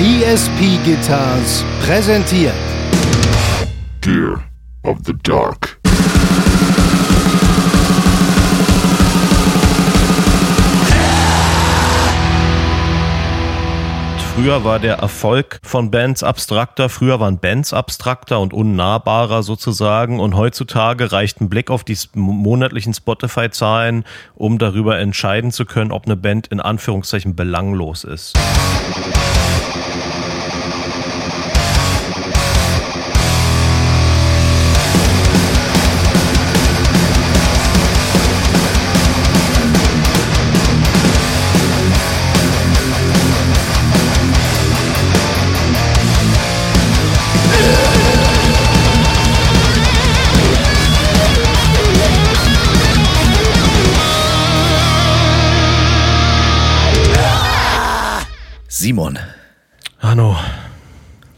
ESP Guitars präsentiert Gear of the Dark. Früher war der Erfolg von Bands abstrakter, früher waren Bands abstrakter und unnahbarer sozusagen und heutzutage reicht ein Blick auf die monatlichen Spotify-Zahlen, um darüber entscheiden zu können, ob eine Band in Anführungszeichen belanglos ist. Simon. Hanno.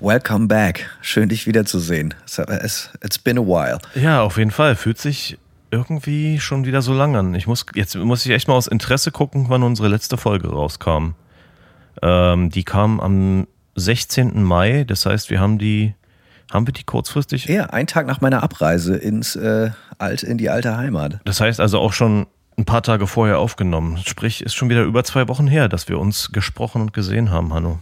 Welcome back. Schön, dich wiederzusehen. It's, it's been a while. Ja, auf jeden Fall. Fühlt sich irgendwie schon wieder so lang an. Ich muss, jetzt muss ich echt mal aus Interesse gucken, wann unsere letzte Folge rauskam. Ähm, die kam am 16. Mai. Das heißt, wir haben die, haben wir die kurzfristig? Ja, einen Tag nach meiner Abreise ins, äh, alt, in die alte Heimat. Das heißt also auch schon ein paar Tage vorher aufgenommen. Sprich, ist schon wieder über zwei Wochen her, dass wir uns gesprochen und gesehen haben, Hanno.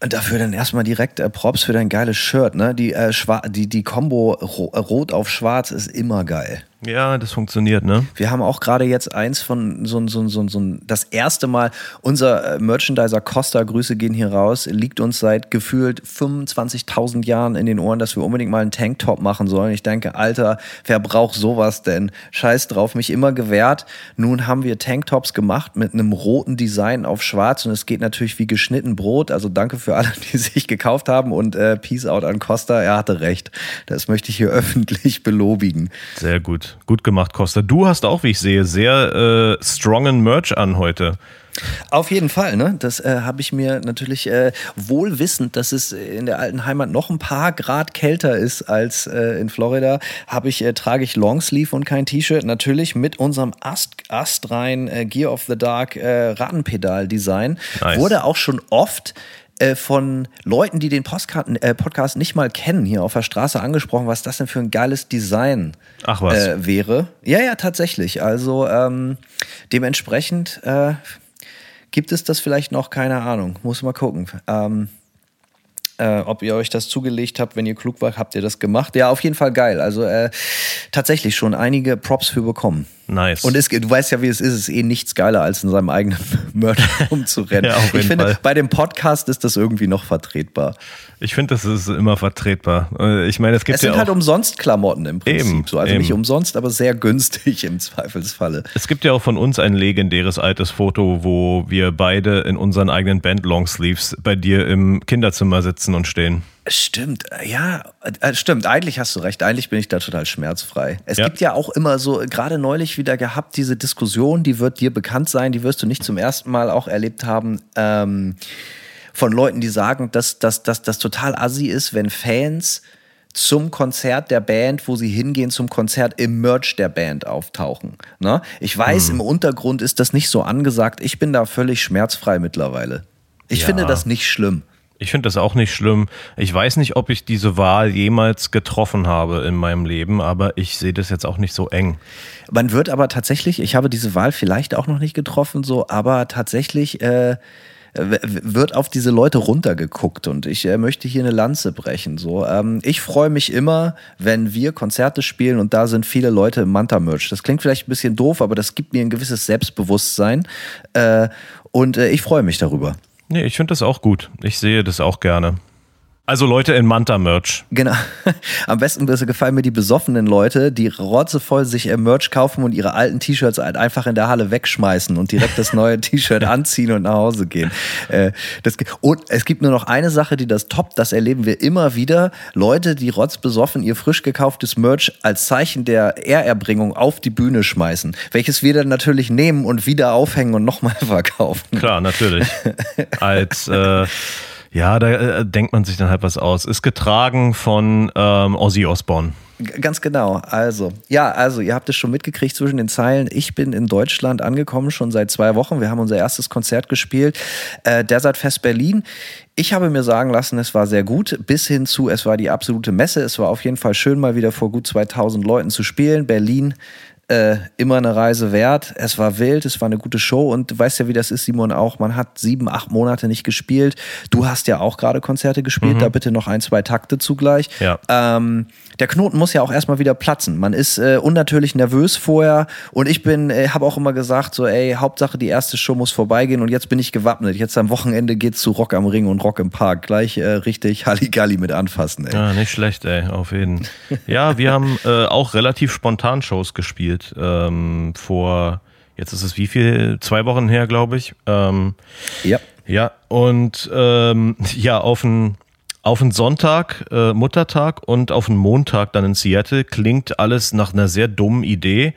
Dafür dann erstmal direkt äh, Props für dein geiles Shirt, ne? Die, äh, die, die Combo Rot auf Schwarz ist immer geil. Ja, das funktioniert, ne? Wir haben auch gerade jetzt eins von so, so, so, so das erste Mal, unser äh, Merchandiser Costa, Grüße gehen hier raus, liegt uns seit gefühlt 25.000 Jahren in den Ohren, dass wir unbedingt mal einen Tanktop machen sollen. Ich denke, Alter, wer braucht sowas denn? Scheiß drauf, mich immer gewährt. Nun haben wir Tanktops gemacht mit einem roten Design auf schwarz und es geht natürlich wie geschnitten Brot. Also danke für alle, die sich gekauft haben und äh, Peace out an Costa. Er hatte recht. Das möchte ich hier öffentlich belobigen. Sehr gut. Gut gemacht, Costa. Du hast auch, wie ich sehe, sehr äh, strongen Merch an heute. Auf jeden Fall, ne? Das äh, habe ich mir natürlich äh, wohl wissend, dass es in der alten Heimat noch ein paar Grad kälter ist als äh, in Florida, habe ich äh, trage ich Longsleeve und kein T-Shirt. Natürlich mit unserem Ast, astrein äh, Gear of the Dark äh, Rattenpedal-Design. Nice. Wurde auch schon oft äh, von Leuten, die den Postcard, äh, Podcast nicht mal kennen, hier auf der Straße angesprochen, was das denn für ein geiles Design Ach was. Äh, wäre. Ja, ja, tatsächlich. Also ähm, dementsprechend äh, gibt es das vielleicht noch, keine Ahnung. Muss mal gucken. Ähm, äh, ob ihr euch das zugelegt habt, wenn ihr klug wart, habt ihr das gemacht. Ja, auf jeden Fall geil. Also äh, tatsächlich schon einige Props für bekommen. Nice. Und es, du weißt ja, wie es ist. Es ist eh nichts geiler, als in seinem eigenen Merch rumzurennen. ja, ich finde, Fall. bei dem Podcast ist das irgendwie noch vertretbar. Ich finde, das ist immer vertretbar. Äh, ich meine, es gibt es sind ja halt umsonst Klamotten im Prinzip. Eben, so. Also eben. nicht umsonst, aber sehr günstig im Zweifelsfalle. Es gibt ja auch von uns ein legendäres altes Foto, wo wir beide in unseren eigenen Band Longsleeves bei dir im Kinderzimmer sitzen und stehen. Stimmt, ja, äh, stimmt. Eigentlich hast du recht. Eigentlich bin ich da total schmerzfrei. Es ja. gibt ja auch immer so, gerade neulich wieder gehabt, diese Diskussion, die wird dir bekannt sein, die wirst du nicht zum ersten Mal auch erlebt haben, ähm, von Leuten, die sagen, dass das total assi ist, wenn Fans zum Konzert der Band, wo sie hingehen zum Konzert im Merch der Band auftauchen. Ne? Ich weiß, hm. im Untergrund ist das nicht so angesagt. Ich bin da völlig schmerzfrei mittlerweile. Ich ja. finde das nicht schlimm. Ich finde das auch nicht schlimm. Ich weiß nicht, ob ich diese Wahl jemals getroffen habe in meinem Leben, aber ich sehe das jetzt auch nicht so eng. Man wird aber tatsächlich, ich habe diese Wahl vielleicht auch noch nicht getroffen, so, aber tatsächlich äh, wird auf diese Leute runtergeguckt und ich äh, möchte hier eine Lanze brechen. So, ähm, ich freue mich immer, wenn wir Konzerte spielen und da sind viele Leute im Manta-Merch. Das klingt vielleicht ein bisschen doof, aber das gibt mir ein gewisses Selbstbewusstsein äh, und äh, ich freue mich darüber. Nee, ich finde das auch gut. Ich sehe das auch gerne. Also Leute in Manta-Merch. Genau. Am besten gefallen mir die besoffenen Leute, die rotzevoll sich äh, Merch kaufen und ihre alten T-Shirts halt einfach in der Halle wegschmeißen und direkt das neue T-Shirt anziehen und nach Hause gehen. Äh, das, und es gibt nur noch eine Sache, die das toppt, das erleben wir immer wieder. Leute, die rotzbesoffen ihr frisch gekauftes Merch als Zeichen der Ehrerbringung auf die Bühne schmeißen, welches wir dann natürlich nehmen und wieder aufhängen und nochmal verkaufen. Klar, natürlich. als äh ja, da äh, denkt man sich dann halt was aus. Ist getragen von ähm, Ozzy Osbourne. Ganz genau. Also, ja, also ihr habt es schon mitgekriegt zwischen den Zeilen. Ich bin in Deutschland angekommen, schon seit zwei Wochen. Wir haben unser erstes Konzert gespielt, äh, Desert Fest Berlin. Ich habe mir sagen lassen, es war sehr gut, bis hin zu, es war die absolute Messe. Es war auf jeden Fall schön, mal wieder vor gut 2000 Leuten zu spielen. Berlin äh, immer eine Reise wert. Es war wild, es war eine gute Show und du weißt ja, wie das ist, Simon, auch. Man hat sieben, acht Monate nicht gespielt. Du hast ja auch gerade Konzerte gespielt, mhm. da bitte noch ein, zwei Takte zugleich. Ja. Ähm, der Knoten muss ja auch erstmal wieder platzen. Man ist äh, unnatürlich nervös vorher und ich bin, äh, habe auch immer gesagt, so, ey, Hauptsache die erste Show muss vorbeigehen und jetzt bin ich gewappnet. Jetzt am Wochenende geht's zu Rock am Ring und Rock im Park. Gleich äh, richtig Halligalli mit anfassen, ey. Ja, nicht schlecht, ey, auf jeden. ja, wir haben äh, auch relativ spontan Shows gespielt. Ähm, vor, jetzt ist es wie viel? Zwei Wochen her, glaube ich. Ähm, ja. Ja, und ähm, ja, auf ein auf einen Sonntag, äh, Muttertag und auf einen Montag dann in Seattle klingt alles nach einer sehr dummen Idee.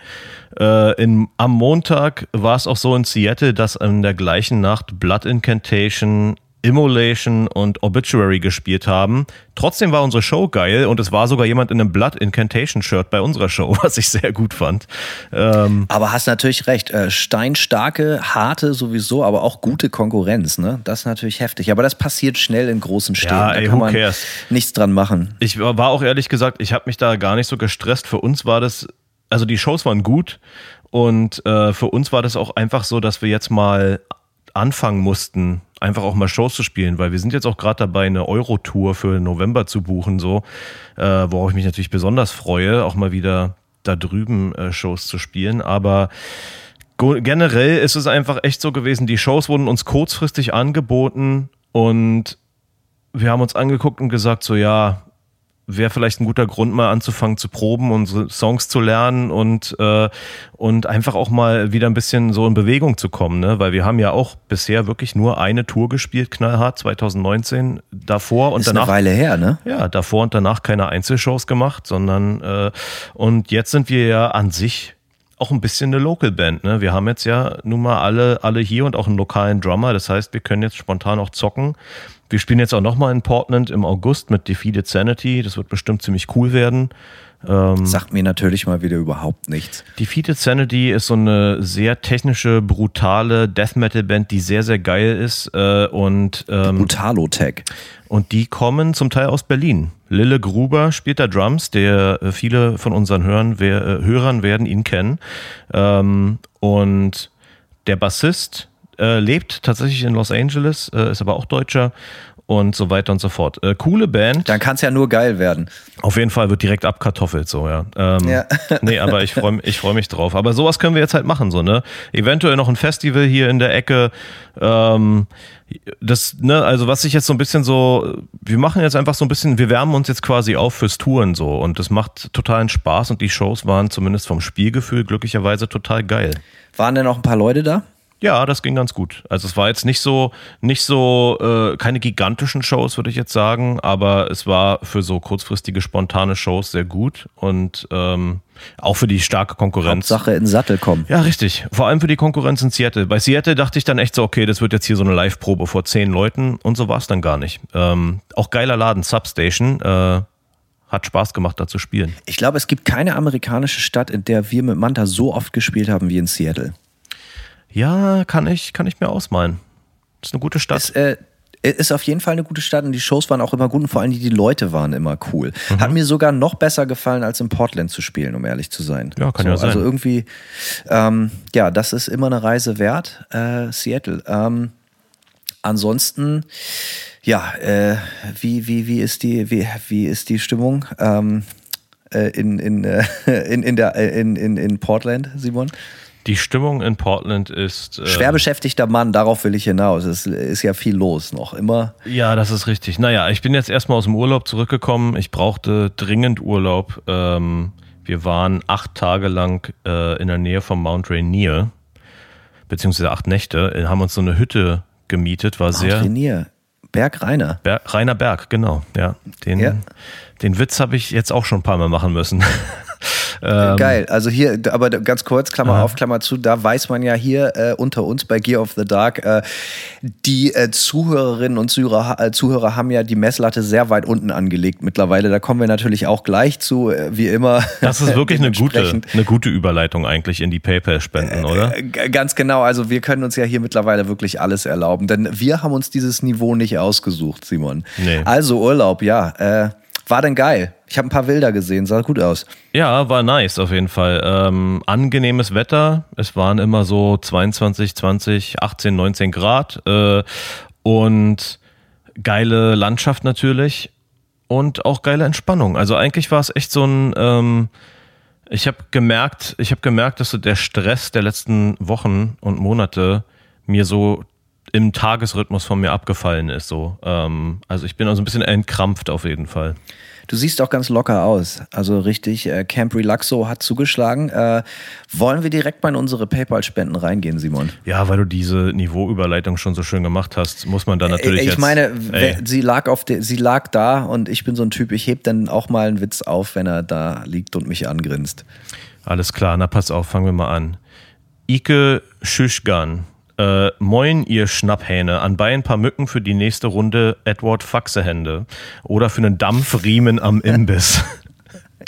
Äh, in, am Montag war es auch so in Seattle, dass in der gleichen Nacht Blood Incantation, Immolation und Obituary gespielt haben. Trotzdem war unsere Show geil und es war sogar jemand in einem Blood Incantation Shirt bei unserer Show, was ich sehr gut fand. Ähm aber hast natürlich recht. Äh, steinstarke, harte sowieso, aber auch gute Konkurrenz. Ne? Das ist natürlich heftig. Aber das passiert schnell in großen Städten. Ja, ey, da kann man cares? nichts dran machen. Ich war auch ehrlich gesagt, ich habe mich da gar nicht so gestresst. Für uns war das, also die Shows waren gut. Und äh, für uns war das auch einfach so, dass wir jetzt mal anfangen mussten, einfach auch mal Shows zu spielen, weil wir sind jetzt auch gerade dabei, eine Euro-Tour für November zu buchen, so, äh, worauf ich mich natürlich besonders freue, auch mal wieder da drüben äh, Shows zu spielen. Aber generell ist es einfach echt so gewesen, die Shows wurden uns kurzfristig angeboten und wir haben uns angeguckt und gesagt, so ja, wäre vielleicht ein guter Grund, mal anzufangen zu proben, unsere Songs zu lernen und, äh, und einfach auch mal wieder ein bisschen so in Bewegung zu kommen, ne? Weil wir haben ja auch bisher wirklich nur eine Tour gespielt, knallhart, 2019, davor und Ist danach. Eine Weile her, ne? Ja, davor und danach keine Einzelshows gemacht, sondern äh, und jetzt sind wir ja an sich auch ein bisschen eine Local Band. Ne? Wir haben jetzt ja nun mal alle, alle hier und auch einen lokalen Drummer. Das heißt, wir können jetzt spontan auch zocken. Wir spielen jetzt auch nochmal in Portland im August mit Defeated Sanity. Das wird bestimmt ziemlich cool werden. Ähm, Sagt mir natürlich mal wieder überhaupt nichts. Defeated Sanity ist so eine sehr technische, brutale Death Metal Band, die sehr, sehr geil ist. Äh, und ähm, Brutalo-Tech. Und die kommen zum Teil aus Berlin. Lille Gruber spielt da Drums, der äh, viele von unseren Hörern, wer, äh, Hörern werden ihn kennen. Ähm, und der Bassist äh, lebt tatsächlich in Los Angeles, äh, ist aber auch Deutscher und so weiter und so fort. Äh, coole Band. Dann kann es ja nur geil werden. Auf jeden Fall wird direkt abkartoffelt, so, ja. Ähm, ja. nee, aber ich freue ich freu mich drauf. Aber sowas können wir jetzt halt machen, so, ne? Eventuell noch ein Festival hier in der Ecke. Ähm, das, ne, also was ich jetzt so ein bisschen so, wir machen jetzt einfach so ein bisschen, wir wärmen uns jetzt quasi auf fürs Touren so und das macht totalen Spaß und die Shows waren zumindest vom Spielgefühl glücklicherweise total geil. Waren denn auch ein paar Leute da? Ja, das ging ganz gut. Also es war jetzt nicht so, nicht so, äh, keine gigantischen Shows, würde ich jetzt sagen, aber es war für so kurzfristige, spontane Shows sehr gut und ähm, auch für die starke Konkurrenz. Hauptsache in Sattel kommen. Ja, richtig. Vor allem für die Konkurrenz in Seattle. Bei Seattle dachte ich dann echt so, okay, das wird jetzt hier so eine Live-Probe vor zehn Leuten und so war es dann gar nicht. Ähm, auch geiler Laden, Substation. Äh, hat Spaß gemacht, da zu spielen. Ich glaube, es gibt keine amerikanische Stadt, in der wir mit Manta so oft gespielt haben wie in Seattle. Ja, kann ich, kann ich mir ausmalen. Ist eine gute Stadt. Ist, äh, ist auf jeden Fall eine gute Stadt und die Shows waren auch immer gut und vor allem die, die Leute waren immer cool. Mhm. Hat mir sogar noch besser gefallen, als in Portland zu spielen, um ehrlich zu sein. Ja, kann so, ja sein. Also irgendwie, ähm, ja, das ist immer eine Reise wert, äh, Seattle. Ähm, ansonsten, ja, äh, wie, wie, wie, ist die, wie, wie ist die Stimmung ähm, äh, in, in, äh, in, in, der, äh, in, in, in Portland, Simon? Die Stimmung in Portland ist. Äh, Schwer beschäftigter Mann, darauf will ich hinaus. Es ist ja viel los noch, immer. Ja, das ist richtig. Naja, ich bin jetzt erstmal aus dem Urlaub zurückgekommen. Ich brauchte dringend Urlaub. Ähm, wir waren acht Tage lang äh, in der Nähe vom Mount Rainier, beziehungsweise acht Nächte, äh, haben uns so eine Hütte gemietet, war Mount sehr. Rainier. Berg Rainer. Ber Rainer Berg, genau. Ja, den, ja. den Witz habe ich jetzt auch schon ein paar Mal machen müssen. Ähm, Geil. Also hier, aber ganz kurz, Klammer aha. auf, Klammer zu, da weiß man ja hier äh, unter uns bei Gear of the Dark, äh, die äh, Zuhörerinnen und Zuhörer, äh, Zuhörer haben ja die Messlatte sehr weit unten angelegt mittlerweile. Da kommen wir natürlich auch gleich zu, äh, wie immer. Das ist wirklich eine gute, eine gute Überleitung eigentlich in die PayPal-Spenden, oder? ganz genau. Also wir können uns ja hier mittlerweile wirklich alles erlauben, denn wir haben uns dieses Niveau nicht ausgesucht, Simon. Nee. Also Urlaub, ja. War denn geil? Ich habe ein paar Bilder gesehen, sah gut aus. Ja, war nice auf jeden Fall. Ähm, angenehmes Wetter. Es waren immer so 22, 20, 18, 19 Grad. Äh, und geile Landschaft natürlich. Und auch geile Entspannung. Also eigentlich war es echt so ein. Ähm, ich habe gemerkt, ich habe gemerkt, dass so der Stress der letzten Wochen und Monate mir so im Tagesrhythmus von mir abgefallen ist. So. Ähm, also ich bin also ein bisschen entkrampft auf jeden Fall. Du siehst auch ganz locker aus. Also richtig, äh, Camp Relaxo hat zugeschlagen. Äh, wollen wir direkt mal in unsere PayPal-Spenden reingehen, Simon? Ja, weil du diese Niveauüberleitung schon so schön gemacht hast, muss man da natürlich. Äh, ich jetzt, meine, sie lag auf de, sie lag da und ich bin so ein Typ, ich heb dann auch mal einen Witz auf, wenn er da liegt und mich angrinst. Alles klar, na pass auf, fangen wir mal an. Ike Schüschgan äh, moin, ihr Schnapphähne. Anbei ein paar Mücken für die nächste Runde Edward Faxehände. Oder für einen Dampfriemen am Imbiss.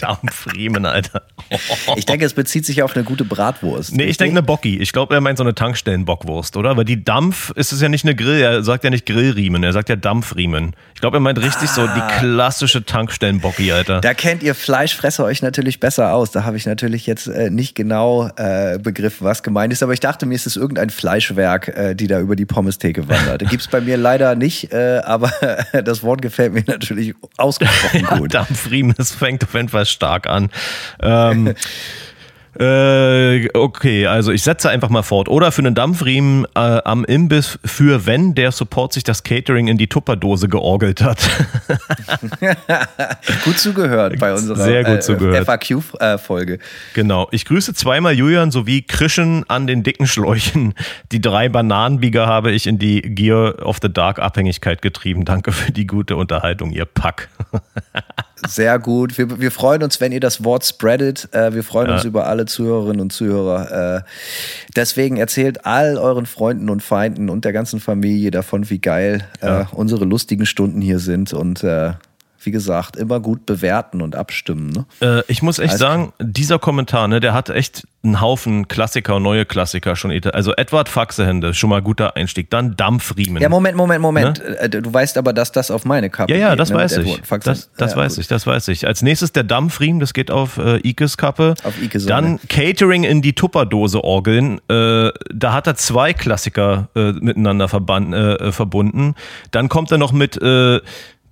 Dampfriemen, Alter. Ich denke, es bezieht sich auf eine gute Bratwurst. Nee, ich denke eine Bocki. Ich glaube, er meint so eine Tankstellenbockwurst, oder? Weil die Dampf ist es ja nicht eine Grill, er sagt ja nicht Grillriemen, er sagt ja Dampfriemen. Ich glaube, er meint richtig ah. so die ah. klassische Tankstellenbocki, Alter. Da kennt ihr Fleischfresser euch natürlich besser aus. Da habe ich natürlich jetzt äh, nicht genau äh, begriffen, was gemeint ist, aber ich dachte mir, es ist irgendein Fleischwerk, äh, die da über die Pommestheke wandert. Gibt es bei mir leider nicht, äh, aber das Wort gefällt mir natürlich ausgesprochen gut. Ja, Dampfriemen, das fängt auf jeden Fall stark an. Ähm, Äh, okay, also ich setze einfach mal fort. Oder für einen Dampfriemen äh, am Imbiss für wenn der Support sich das Catering in die Tupperdose georgelt hat. gut zugehört bei unserer Sehr gut zugehört. Äh, FAQ-Folge. Genau. Ich grüße zweimal Julian sowie Krischen an den dicken Schläuchen. Die drei Bananenbieger habe ich in die Gear of the Dark Abhängigkeit getrieben. Danke für die gute Unterhaltung, ihr Pack. Sehr gut. Wir, wir freuen uns, wenn ihr das Wort spreadet. Äh, wir freuen ja. uns über alle Zuhörerinnen und Zuhörer. Äh, deswegen erzählt all euren Freunden und Feinden und der ganzen Familie davon, wie geil äh, ja. unsere lustigen Stunden hier sind. Und wie gesagt, immer gut bewerten und abstimmen. Ne? Äh, ich muss echt also, sagen, dieser Kommentar, ne, der hat echt einen Haufen Klassiker und neue Klassiker schon. Also Edward Faxehände, schon mal guter Einstieg. Dann Dampfriemen. Ja, Moment, Moment, Moment. Ne? Äh, du weißt aber, dass das auf meine Kappe geht. Ja, ja, das geht, ne, weiß ich. Das, das ja, weiß gut. ich, das weiß ich. Als nächstes der Dampfriemen, das geht auf äh, Ikes Kappe. Auf Ike Dann Catering in die Tupperdose orgeln. Äh, da hat er zwei Klassiker äh, miteinander äh, verbunden. Dann kommt er noch mit äh,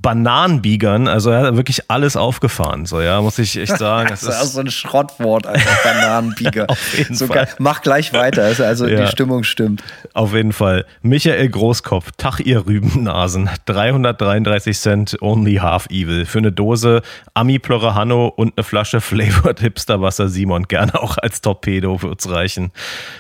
Bananenbiegern, also er hat wirklich alles aufgefahren, so ja, muss ich echt sagen. das, ist auch so ein Schrottwort, einfach Bananenbieger. Auf jeden so Fall. Mach gleich weiter, also, also ja. die Stimmung stimmt. Auf jeden Fall. Michael Großkopf, Tach ihr Rübennasen, 333 Cent, only half evil. Für eine Dose Ami Plorahano und eine Flasche Flavored Hipsterwasser Simon, gerne auch als Torpedo wird's reichen.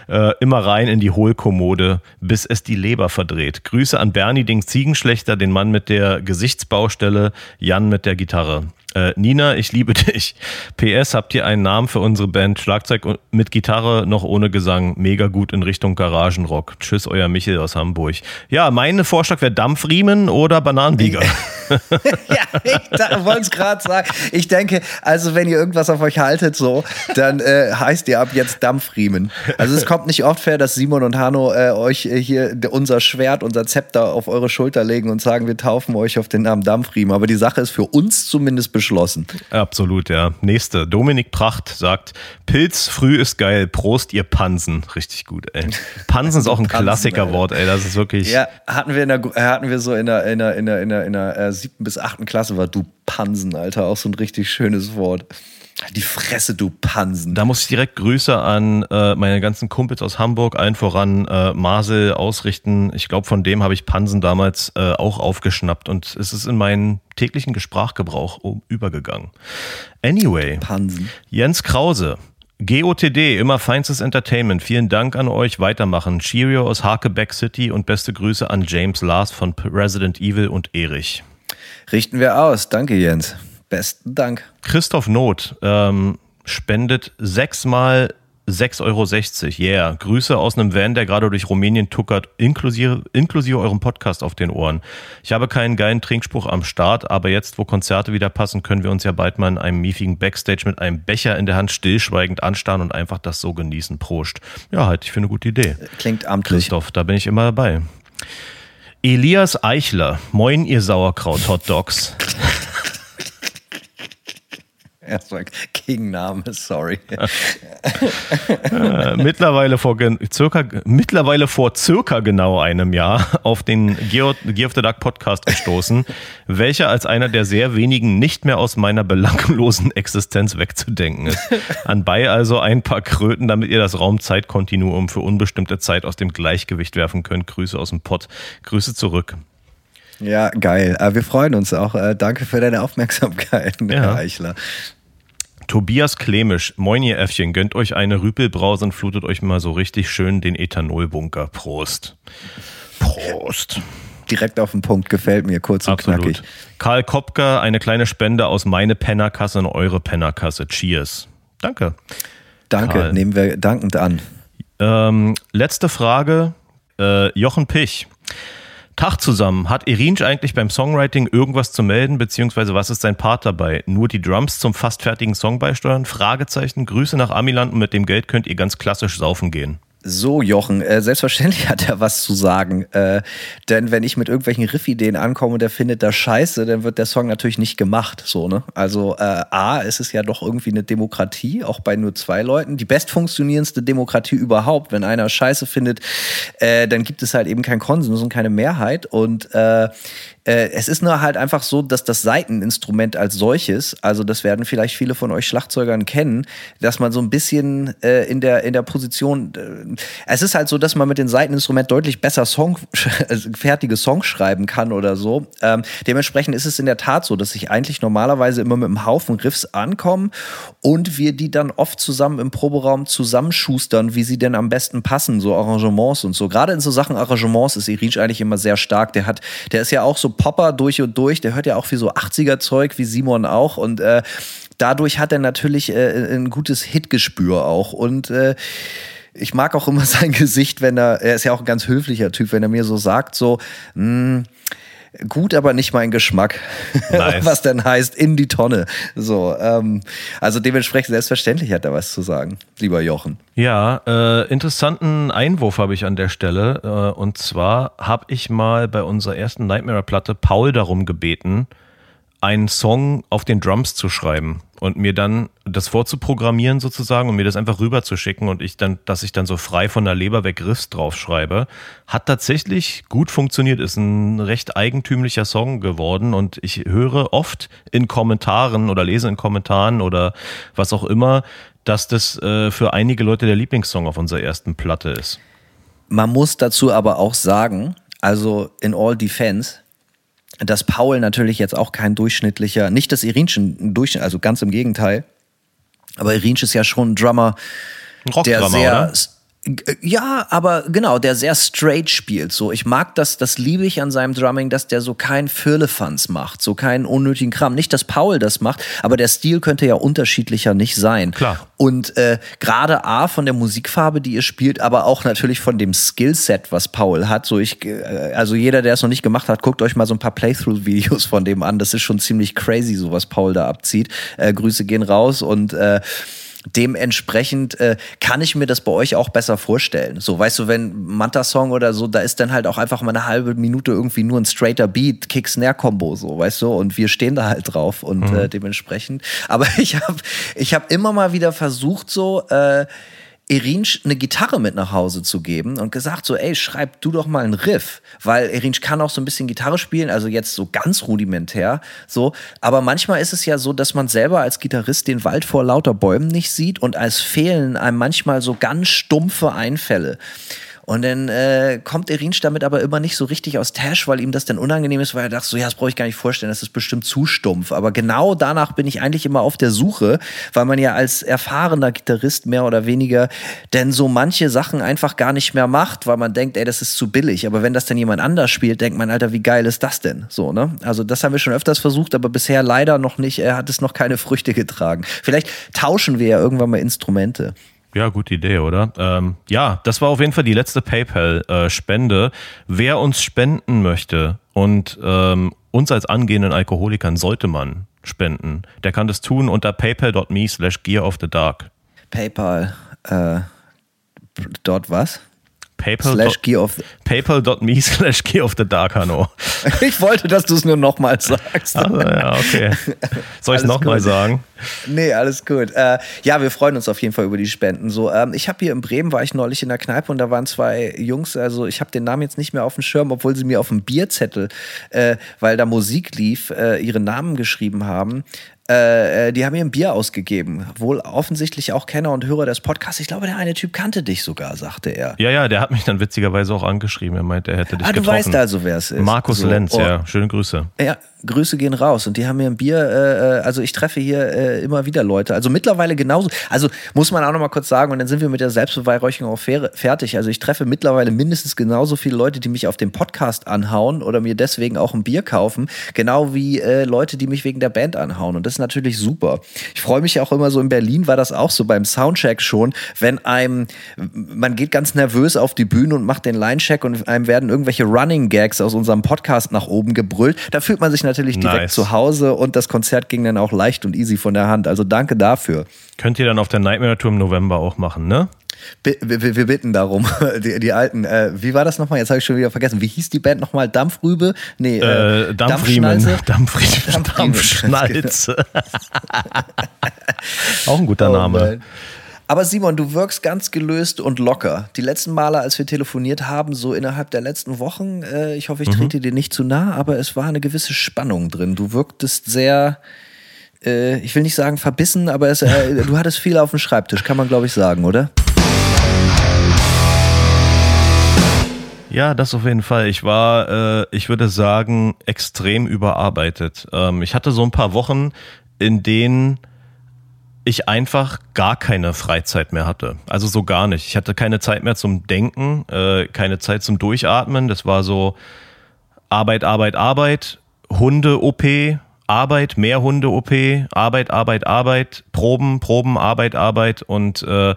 Äh, immer rein in die Hohlkommode, bis es die Leber verdreht. Grüße an Bernie Ding Ziegenschlechter, den Mann mit der Gesichts Baustelle, Jan mit der Gitarre. Äh, Nina, ich liebe dich. PS, habt ihr einen Namen für unsere Band? Schlagzeug mit Gitarre, noch ohne Gesang. Mega gut in Richtung Garagenrock. Tschüss, euer Michel aus Hamburg. Ja, mein Vorschlag wäre Dampfriemen oder Bananenbieger. ja, ich wollte es gerade sagen. Ich denke, also wenn ihr irgendwas auf euch haltet, so, dann äh, heißt ihr ab jetzt Dampfriemen. Also es kommt nicht oft fair, dass Simon und Hanno äh, euch äh, hier unser Schwert, unser Zepter auf eure Schulter legen und sagen, wir taufen euch auf den Namen Dampfriemen. Aber die Sache ist für uns zumindest beschlossen. Absolut, ja. Nächste. Dominik Pracht sagt, Pilz früh ist geil, Prost, ihr Pansen. Richtig gut, ey. Pansen ist auch ein Klassikerwort, ey. Das ist wirklich. Ja, hatten wir, in der, hatten wir so in der, in der, in der, in der, in der äh, siebten bis achten Klasse, war du Pansen, Alter. Auch so ein richtig schönes Wort. Die Fresse, du Pansen. Da muss ich direkt Grüße an äh, meine ganzen Kumpels aus Hamburg, allen voran äh, Marcel, ausrichten. Ich glaube, von dem habe ich Pansen damals äh, auch aufgeschnappt und es ist in meinen täglichen Sprachgebrauch übergegangen. Anyway, Pansen. Jens Krause. GOTD, immer feinstes Entertainment. Vielen Dank an euch. Weitermachen. Cheerio aus Hakeback City und beste Grüße an James Lars von Resident Evil und Erich. Richten wir aus. Danke, Jens. Besten Dank. Christoph Not, ähm, spendet sechsmal 6,60 Euro. Yeah. Grüße aus einem Van, der gerade durch Rumänien tuckert, inklusive, inklusive eurem Podcast auf den Ohren. Ich habe keinen geilen Trinkspruch am Start, aber jetzt, wo Konzerte wieder passen, können wir uns ja bald mal in einem miefigen Backstage mit einem Becher in der Hand stillschweigend anstarren und einfach das so genießen. Prost. Ja, halt, ich finde eine gute Idee. Klingt amtlich. Christoph, da bin ich immer dabei. Elias Eichler. Moin, ihr Sauerkraut-Hotdogs. Erstmal King-Name, sorry. äh, mittlerweile, vor circa, mittlerweile vor circa genau einem Jahr auf den Gear of the Duck Podcast gestoßen, welcher als einer der sehr wenigen nicht mehr aus meiner belanglosen Existenz wegzudenken ist. Anbei also ein paar Kröten, damit ihr das Raumzeitkontinuum für unbestimmte Zeit aus dem Gleichgewicht werfen könnt. Grüße aus dem Pott. Grüße zurück. Ja, geil. Äh, wir freuen uns auch. Äh, danke für deine Aufmerksamkeit, ja. Herr Eichler. Tobias Klemisch, moin ihr Äffchen, gönnt euch eine Rüpelbrause und flutet euch mal so richtig schön den Ethanolbunker. Prost. Prost. Direkt auf den Punkt, gefällt mir, kurz und Absolut. knackig. Karl Kopker, eine kleine Spende aus meine Pennerkasse und eure Pennerkasse. Cheers. Danke. Danke, Karl. nehmen wir dankend an. Ähm, letzte Frage, äh, Jochen Pich. Tag zusammen. Hat Irinsch eigentlich beim Songwriting irgendwas zu melden, beziehungsweise was ist sein Part dabei? Nur die Drums zum fast fertigen Song beisteuern? Fragezeichen. Grüße nach Amiland und mit dem Geld könnt ihr ganz klassisch saufen gehen. So, Jochen, äh, selbstverständlich hat er was zu sagen. Äh, denn wenn ich mit irgendwelchen Riff-Ideen ankomme und der findet das scheiße, dann wird der Song natürlich nicht gemacht. So, ne? Also äh, A, ist es ja doch irgendwie eine Demokratie, auch bei nur zwei Leuten. Die bestfunktionierendste Demokratie überhaupt. Wenn einer scheiße findet, äh, dann gibt es halt eben keinen Konsens und keine Mehrheit. Und äh, es ist nur halt einfach so, dass das Seiteninstrument als solches, also das werden vielleicht viele von euch Schlagzeugern kennen, dass man so ein bisschen äh, in, der, in der Position, äh, es ist halt so, dass man mit dem Seiteninstrument deutlich besser Song, also fertige Songs schreiben kann oder so. Ähm, dementsprechend ist es in der Tat so, dass ich eigentlich normalerweise immer mit einem Haufen Riffs ankomme und wir die dann oft zusammen im Proberaum zusammenschustern, wie sie denn am besten passen, so Arrangements und so. Gerade in so Sachen Arrangements ist Irinch eigentlich immer sehr stark. Der hat, der ist ja auch so Popper durch und durch. Der hört ja auch viel so 80er-Zeug, wie Simon auch. Und äh, dadurch hat er natürlich äh, ein gutes Hitgespür auch. Und äh, ich mag auch immer sein Gesicht, wenn er, er ist ja auch ein ganz höflicher Typ, wenn er mir so sagt, so, mh, hm, gut, aber nicht mein Geschmack. Nice. was denn heißt in die Tonne. So, ähm, also dementsprechend selbstverständlich hat er was zu sagen, lieber Jochen. Ja, äh, interessanten Einwurf habe ich an der Stelle. Äh, und zwar habe ich mal bei unserer ersten Nightmare-Platte Paul darum gebeten, einen Song auf den Drums zu schreiben und mir dann das vorzuprogrammieren sozusagen und mir das einfach rüberzuschicken und ich dann, dass ich dann so frei von der Leber weg Riffs draufschreibe, hat tatsächlich gut funktioniert, ist ein recht eigentümlicher Song geworden und ich höre oft in Kommentaren oder lese in Kommentaren oder was auch immer, dass das äh, für einige Leute der Lieblingssong auf unserer ersten Platte ist. Man muss dazu aber auch sagen, also in all defense, dass Paul natürlich jetzt auch kein durchschnittlicher, nicht das Irinschen Durchschnitt, also ganz im Gegenteil, aber Irinsch ist ja schon ein Drummer, ein der sehr, oder? Ja, aber genau, der sehr straight spielt. So, ich mag das, das liebe ich an seinem Drumming, dass der so kein Firlefanz macht, so keinen unnötigen Kram. Nicht, dass Paul das macht, aber der Stil könnte ja unterschiedlicher nicht sein. Klar. Und äh, gerade A von der Musikfarbe, die ihr spielt, aber auch natürlich von dem Skillset, was Paul hat. So ich, äh, also jeder, der es noch nicht gemacht hat, guckt euch mal so ein paar Playthrough-Videos von dem an. Das ist schon ziemlich crazy, so was Paul da abzieht. Äh, Grüße gehen raus und äh, dementsprechend äh, kann ich mir das bei euch auch besser vorstellen. So, weißt du, wenn Manta-Song oder so, da ist dann halt auch einfach mal eine halbe Minute irgendwie nur ein straighter Beat, Kick-Snare-Kombo, so, weißt du, und wir stehen da halt drauf und mhm. äh, dementsprechend. Aber ich habe ich hab immer mal wieder versucht, so, äh, Erinsch eine Gitarre mit nach Hause zu geben und gesagt so, ey, schreib du doch mal einen Riff, weil Erinsch kann auch so ein bisschen Gitarre spielen, also jetzt so ganz rudimentär, so, aber manchmal ist es ja so, dass man selber als Gitarrist den Wald vor lauter Bäumen nicht sieht und als fehlen einem manchmal so ganz stumpfe Einfälle. Und dann äh, kommt Erinsch damit aber immer nicht so richtig aus Tash, weil ihm das dann unangenehm ist, weil er dachte so, ja, das brauche ich gar nicht vorstellen, das ist bestimmt zu stumpf. Aber genau danach bin ich eigentlich immer auf der Suche, weil man ja als erfahrener Gitarrist mehr oder weniger denn so manche Sachen einfach gar nicht mehr macht, weil man denkt, ey, das ist zu billig. Aber wenn das dann jemand anders spielt, denkt man, Alter, wie geil ist das denn? So, ne? Also das haben wir schon öfters versucht, aber bisher leider noch nicht, er hat es noch keine Früchte getragen. Vielleicht tauschen wir ja irgendwann mal Instrumente. Ja, gute Idee, oder? Ähm, ja, das war auf jeden Fall die letzte PayPal-Spende. Wer uns spenden möchte und ähm, uns als angehenden Alkoholikern sollte man spenden, der kann das tun unter paypal.me slash gear of the dark. PayPal, äh, dort was? PayPal slash Gear of PayPal.me slash Gear of the Dark, Hanno. ich wollte, dass du es nur nochmal sagst. Also, ja, okay. Soll ich es nochmal sagen? Nee, alles gut. Äh, ja, wir freuen uns auf jeden Fall über die Spenden. So, ähm, ich habe hier in Bremen, war ich neulich in der Kneipe und da waren zwei Jungs, also ich habe den Namen jetzt nicht mehr auf dem Schirm, obwohl sie mir auf dem Bierzettel, äh, weil da Musik lief, äh, ihre Namen geschrieben haben. Äh, äh, die haben mir ein Bier ausgegeben. Wohl offensichtlich auch Kenner und Hörer des Podcasts. Ich glaube, der eine Typ kannte dich sogar, sagte er. Ja, ja, der hat mich dann witzigerweise auch angeschrieben. Er meinte, er hätte dich ah, du getroffen. weißt also, wer es ist. Markus so, Lenz, oh. ja. Schöne Grüße. Ja, Grüße gehen raus. Und die haben mir ein Bier, äh, also ich treffe hier äh, immer wieder Leute. Also mittlerweile genauso. Also muss man auch noch mal kurz sagen, und dann sind wir mit der Selbstbeweihräuchung auch fertig. Also ich treffe mittlerweile mindestens genauso viele Leute, die mich auf dem Podcast anhauen oder mir deswegen auch ein Bier kaufen. Genau wie äh, Leute, die mich wegen der Band anhauen. Und das ist natürlich super. Ich freue mich auch immer so, in Berlin war das auch so beim Soundcheck schon, wenn einem, man geht ganz nervös auf die Bühne und macht den Line-Check und einem werden irgendwelche Running Gags aus unserem Podcast nach oben gebrüllt. Da fühlt man sich natürlich direkt Nice. zu Hause und das Konzert ging dann auch leicht und easy von der Hand. Also danke dafür. Könnt ihr dann auf der Nightmare Tour im November auch machen, ne? Wir, wir, bitten darum, die, die alten, äh, wie war das nochmal? Jetzt habe ich schon wieder vergessen. Wie hieß die Band nochmal? Dampfrübe? Nee, Äh, Dampfriemen. Dampfschnalze? Dampfriemen. Dampfriemen. Dampfschnalze. auch ein guter Oh Name. Mann. Aber Simon, du wirkst ganz gelöst und locker. Die letzten Male, als wir telefoniert haben, so innerhalb der letzten Wochen, äh, ich hoffe, ich trete dir nicht zu nah, aber es war eine gewisse Spannung drin. Du wirktest sehr, äh, ich will nicht sagen verbissen, aber es, äh, du hattest viel auf dem Schreibtisch, kann man glaube ich sagen, oder? Ja, das auf jeden Fall. Ich war, äh, ich würde sagen, extrem überarbeitet. Ähm, ich hatte so ein paar Wochen, in denen ich einfach gar keine Freizeit mehr hatte. Also so gar nicht. Ich hatte keine Zeit mehr zum Denken, äh, keine Zeit zum Durchatmen. Das war so Arbeit, Arbeit, Arbeit, Hunde-OP, Arbeit, mehr Hunde-OP, Arbeit, Arbeit, Arbeit, Proben, Proben, Arbeit, Arbeit und äh,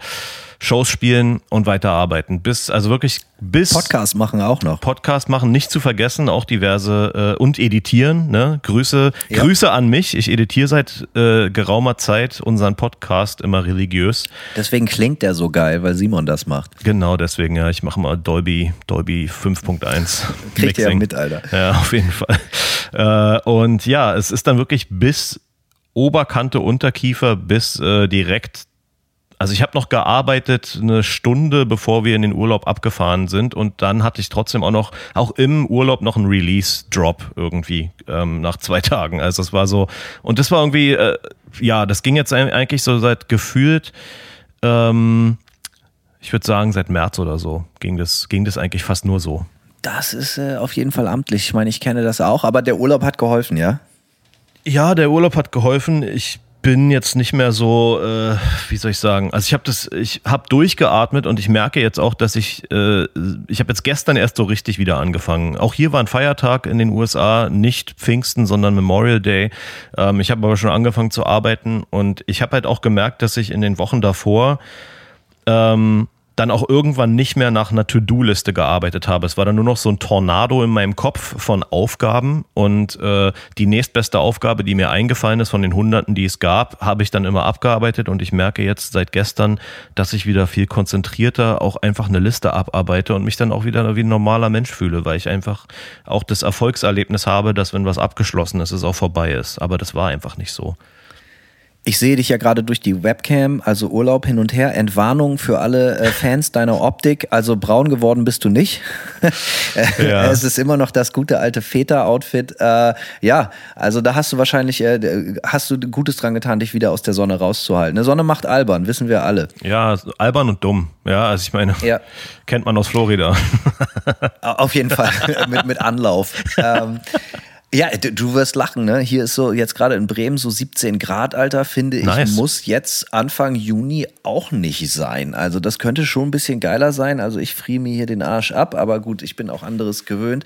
Shows spielen und weiterarbeiten. Bis, also wirklich bis Podcast machen auch noch. Podcast machen, nicht zu vergessen, auch diverse äh, und editieren. Ne? Grüße, Ja. Grüße an mich. Ich editiere seit äh, geraumer Zeit unseren Podcast immer religiös. Deswegen klingt der so geil, weil Simon das macht. Genau, deswegen, ja, ich mache mal Dolby, Dolby 5.1. Kriegt ihr ja mit, Alter. Ja, auf jeden Fall. Äh, und ja, es ist dann wirklich bis Oberkante, Unterkiefer, bis äh, direkt. Also ich habe noch gearbeitet eine Stunde, bevor wir in den Urlaub abgefahren sind und dann hatte ich trotzdem auch noch, auch im Urlaub noch einen Release-Drop irgendwie ähm, nach zwei Tagen. Also es war so, und das war irgendwie, äh, ja, das ging jetzt eigentlich so seit gefühlt, ähm, ich würde sagen seit März oder so ging das, ging das eigentlich fast nur so. Das ist äh, auf jeden Fall amtlich. Ich meine, ich kenne das auch, aber der Urlaub hat geholfen, ja? Ja, der Urlaub hat geholfen. Ich bin jetzt nicht mehr so, äh, wie soll ich sagen? Also ich habe das, ich habe durchgeatmet und ich merke jetzt auch, dass ich, äh, ich habe jetzt gestern erst so richtig wieder angefangen. Auch hier war ein Feiertag in den USA, nicht Pfingsten, sondern Memorial Day. Ähm, ich habe aber schon angefangen zu arbeiten und ich habe halt auch gemerkt, dass ich in den Wochen davor ähm, dann auch irgendwann nicht mehr nach einer To-Do-Liste gearbeitet habe. Es war dann nur noch so ein Tornado in meinem Kopf von Aufgaben und äh, die nächstbeste Aufgabe, die mir eingefallen ist von den Hunderten, die es gab, habe ich dann immer abgearbeitet und ich merke jetzt seit gestern, dass ich wieder viel konzentrierter auch einfach eine Liste abarbeite und mich dann auch wieder wie ein normaler Mensch fühle, weil ich einfach auch das Erfolgserlebnis habe, dass wenn was abgeschlossen ist, es auch vorbei ist. Aber das war einfach nicht so. Ich sehe dich ja gerade durch die Webcam, also Urlaub hin und her. Entwarnung für alle äh, Fans deiner Optik. Also braun geworden bist du nicht. ja. Es ist immer noch das gute alte Väter-Outfit. Äh, ja, also da hast du wahrscheinlich, äh, hast du Gutes dran getan, dich wieder aus der Sonne rauszuhalten. Eine Sonne macht albern, wissen wir alle. Ja, albern und dumm. Ja, also ich meine, ja. kennt man aus Florida. Auf jeden Fall, mit, mit Anlauf. ähm, ja, du, wirst lachen, ne? Hier ist so jetzt gerade in Bremen so 17 Grad, Alter, finde ich, nice. muss jetzt Anfang Juni auch nicht sein. Also das könnte schon ein bisschen geiler sein. Also ich friere mir hier den Arsch ab, aber gut, ich bin auch anderes gewöhnt.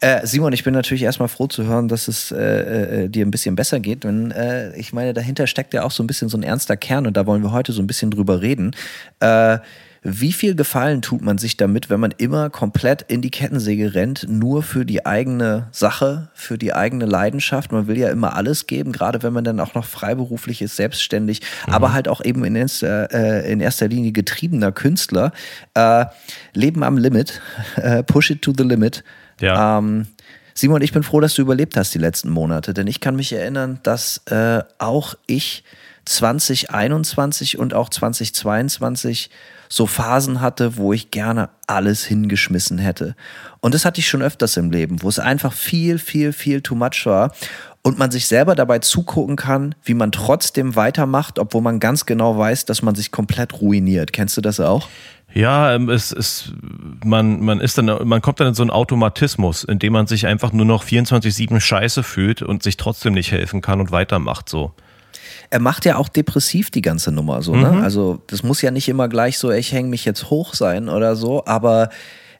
Äh, Simon, ich bin natürlich erstmal froh zu hören, dass es äh, äh, dir ein bisschen besser geht. Denn äh, ich meine, dahinter steckt ja auch so ein bisschen so ein ernster Kern und da wollen wir heute so ein bisschen drüber reden. Äh, wie viel Gefallen tut man sich damit, wenn man immer komplett in die Kettensäge rennt, nur für die eigene Sache, für die eigene Leidenschaft? Man will ja immer alles geben, gerade wenn man dann auch noch freiberuflich ist, selbstständig, mhm. aber halt auch eben in erster, äh, in erster Linie getriebener Künstler. Äh, Leben am Limit, äh, push it to the limit. Ja. Ähm, Simon, ich bin froh, dass du überlebt hast die letzten Monate, denn ich kann mich erinnern, dass äh, auch ich 2021 und auch 2022 so Phasen hatte, wo ich gerne alles hingeschmissen hätte. Und das hatte ich schon öfters im Leben, wo es einfach viel, viel, viel too much war und man sich selber dabei zugucken kann, wie man trotzdem weitermacht, obwohl man ganz genau weiß, dass man sich komplett ruiniert. Kennst du das auch? Ja, ähm, es ist, man, man ist dann, man kommt dann in so einen Automatismus, in dem man sich einfach nur noch 24-7 scheiße fühlt und sich trotzdem nicht helfen kann und weitermacht so er macht ja auch depressiv die ganze Nummer so, ne? Mhm. Also das muss ja nicht immer gleich so, ich hänge mich jetzt hoch sein oder so, aber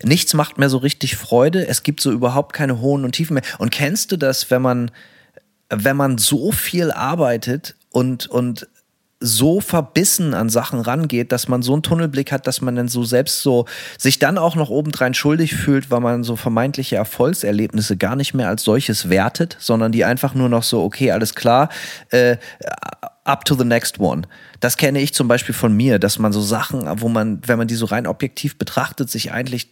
nichts macht mehr so richtig Freude. Es gibt so überhaupt keine hohen und Tiefen mehr. Und kennst du das, wenn man, wenn man so viel arbeitet und, und so verbissen an Sachen rangeht, dass man so einen Tunnelblick hat, dass man dann so selbst so sich dann auch noch obendrein schuldig fühlt, weil man so vermeintliche Erfolgserlebnisse gar nicht mehr als solches wertet, sondern die einfach nur noch so, okay, alles klar, äh, up to the next one. Das kenne ich zum Beispiel von mir, dass man so Sachen, wo man, wenn man die so rein objektiv betrachtet, sich eigentlich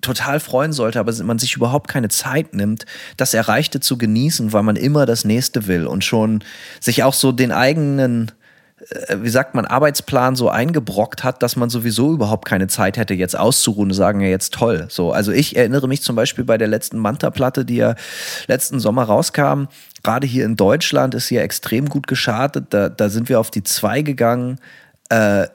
total freuen sollte, aber man sich überhaupt keine Zeit nimmt, das Erreichte zu genießen, weil man immer das Nächste will und schon sich auch so den eigenen wie sagt man, Arbeitsplan so eingebrockt hat, dass man sowieso überhaupt keine Zeit hätte, jetzt auszuruhen sagen, ja, jetzt toll. So, also ich erinnere mich zum Beispiel bei der letzten Manta-Platte, die ja letzten Sommer rauskam, gerade hier in Deutschland ist sie ja extrem gut gestartet. Da, da sind wir auf die zwei gegangen. Äh,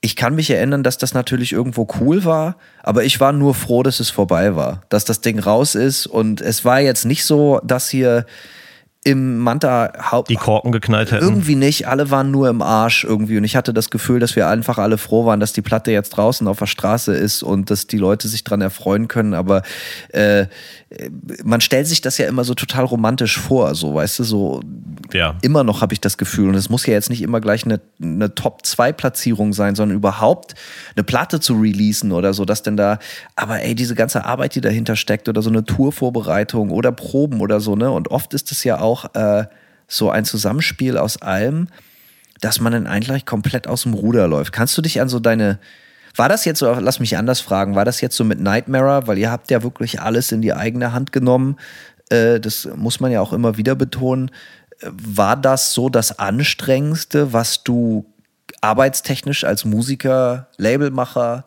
ich kann mich erinnern, dass das natürlich irgendwo cool war, aber ich war nur froh, dass es vorbei war, dass das Ding raus ist. Und es war jetzt nicht so, dass hier im Manta Haupt die Korken geknallt hätten. Irgendwie nicht, alle waren nur im Arsch irgendwie und ich hatte das Gefühl, dass wir einfach alle froh waren, dass die Platte jetzt draußen auf der Straße ist und dass die Leute sich dran erfreuen können, aber äh, man stellt sich das ja immer so total romantisch vor, so weißt du, so ja. immer noch habe ich das Gefühl und es muss ja jetzt nicht immer gleich eine, eine Top 2 Platzierung sein, sondern überhaupt eine Platte zu releasen oder so, dass denn da aber ey, diese ganze Arbeit, die dahinter steckt oder so eine Tourvorbereitung oder Proben oder so, ne? Und oft ist es ja auch auch äh, so ein Zusammenspiel aus allem, dass man dann eigentlich komplett aus dem Ruder läuft. Kannst du dich an so deine, war das jetzt so, lass mich anders fragen, war das jetzt so mit Nightmare, weil ihr habt ja wirklich alles in die eigene Hand genommen, äh, das muss man ja auch immer wieder betonen. War das so das Anstrengendste, was du arbeitstechnisch als Musiker, Labelmacher,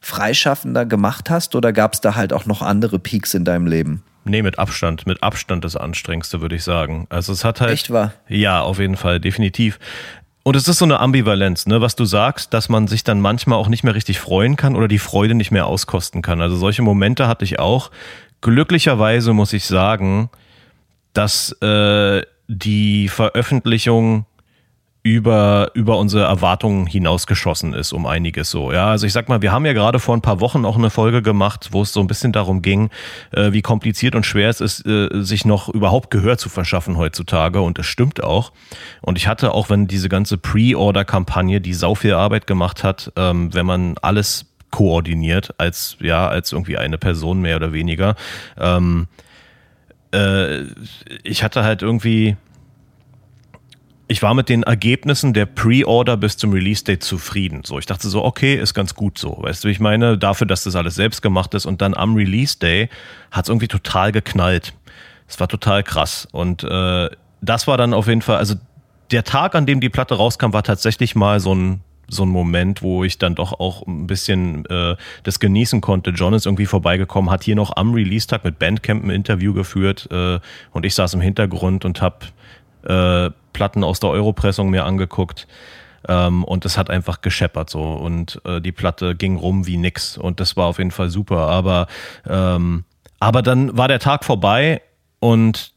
Freischaffender gemacht hast oder gab es da halt auch noch andere Peaks in deinem Leben? Nee, mit Abstand. Mit Abstand das Anstrengendste, würde ich sagen. Also es hat halt. Echt wahr? Ja, auf jeden Fall, definitiv. Und es ist so eine Ambivalenz, ne, was du sagst, dass man sich dann manchmal auch nicht mehr richtig freuen kann oder die Freude nicht mehr auskosten kann. Also solche Momente hatte ich auch. Glücklicherweise muss ich sagen, dass äh, die Veröffentlichung über, über unsere Erwartungen hinausgeschossen ist, um einiges so. Ja, also ich sag mal, wir haben ja gerade vor ein paar Wochen auch eine Folge gemacht, wo es so ein bisschen darum ging, äh, wie kompliziert und schwer es ist, äh, sich noch überhaupt Gehör zu verschaffen heutzutage. Und das stimmt auch. Und ich hatte auch, wenn diese ganze Pre-Order-Kampagne, die sau viel Arbeit gemacht hat, ähm, wenn man alles koordiniert, als, ja, als irgendwie eine Person mehr oder weniger, ähm, äh, ich hatte halt irgendwie, ich war mit den Ergebnissen der Pre-Order bis zum Release-Date zufrieden. So, ich dachte so, okay, ist ganz gut so. Weißt du, ich meine, dafür, dass das alles selbst gemacht ist und dann am Release-Day hat es irgendwie total geknallt. Es war total krass. Und äh, das war dann auf jeden Fall, also der Tag, an dem die Platte rauskam, war tatsächlich mal so ein so ein Moment, wo ich dann doch auch ein bisschen äh, das genießen konnte. John ist irgendwie vorbeigekommen, hat hier noch am Release-Tag mit Bandcamp ein Interview geführt äh, und ich saß im Hintergrund und habe äh, Platten aus der Europressung mir angeguckt. Ähm, und es hat einfach gescheppert so und äh, die Platte ging rum wie nix und das war auf jeden Fall super. Aber, ähm, aber dann war der Tag vorbei und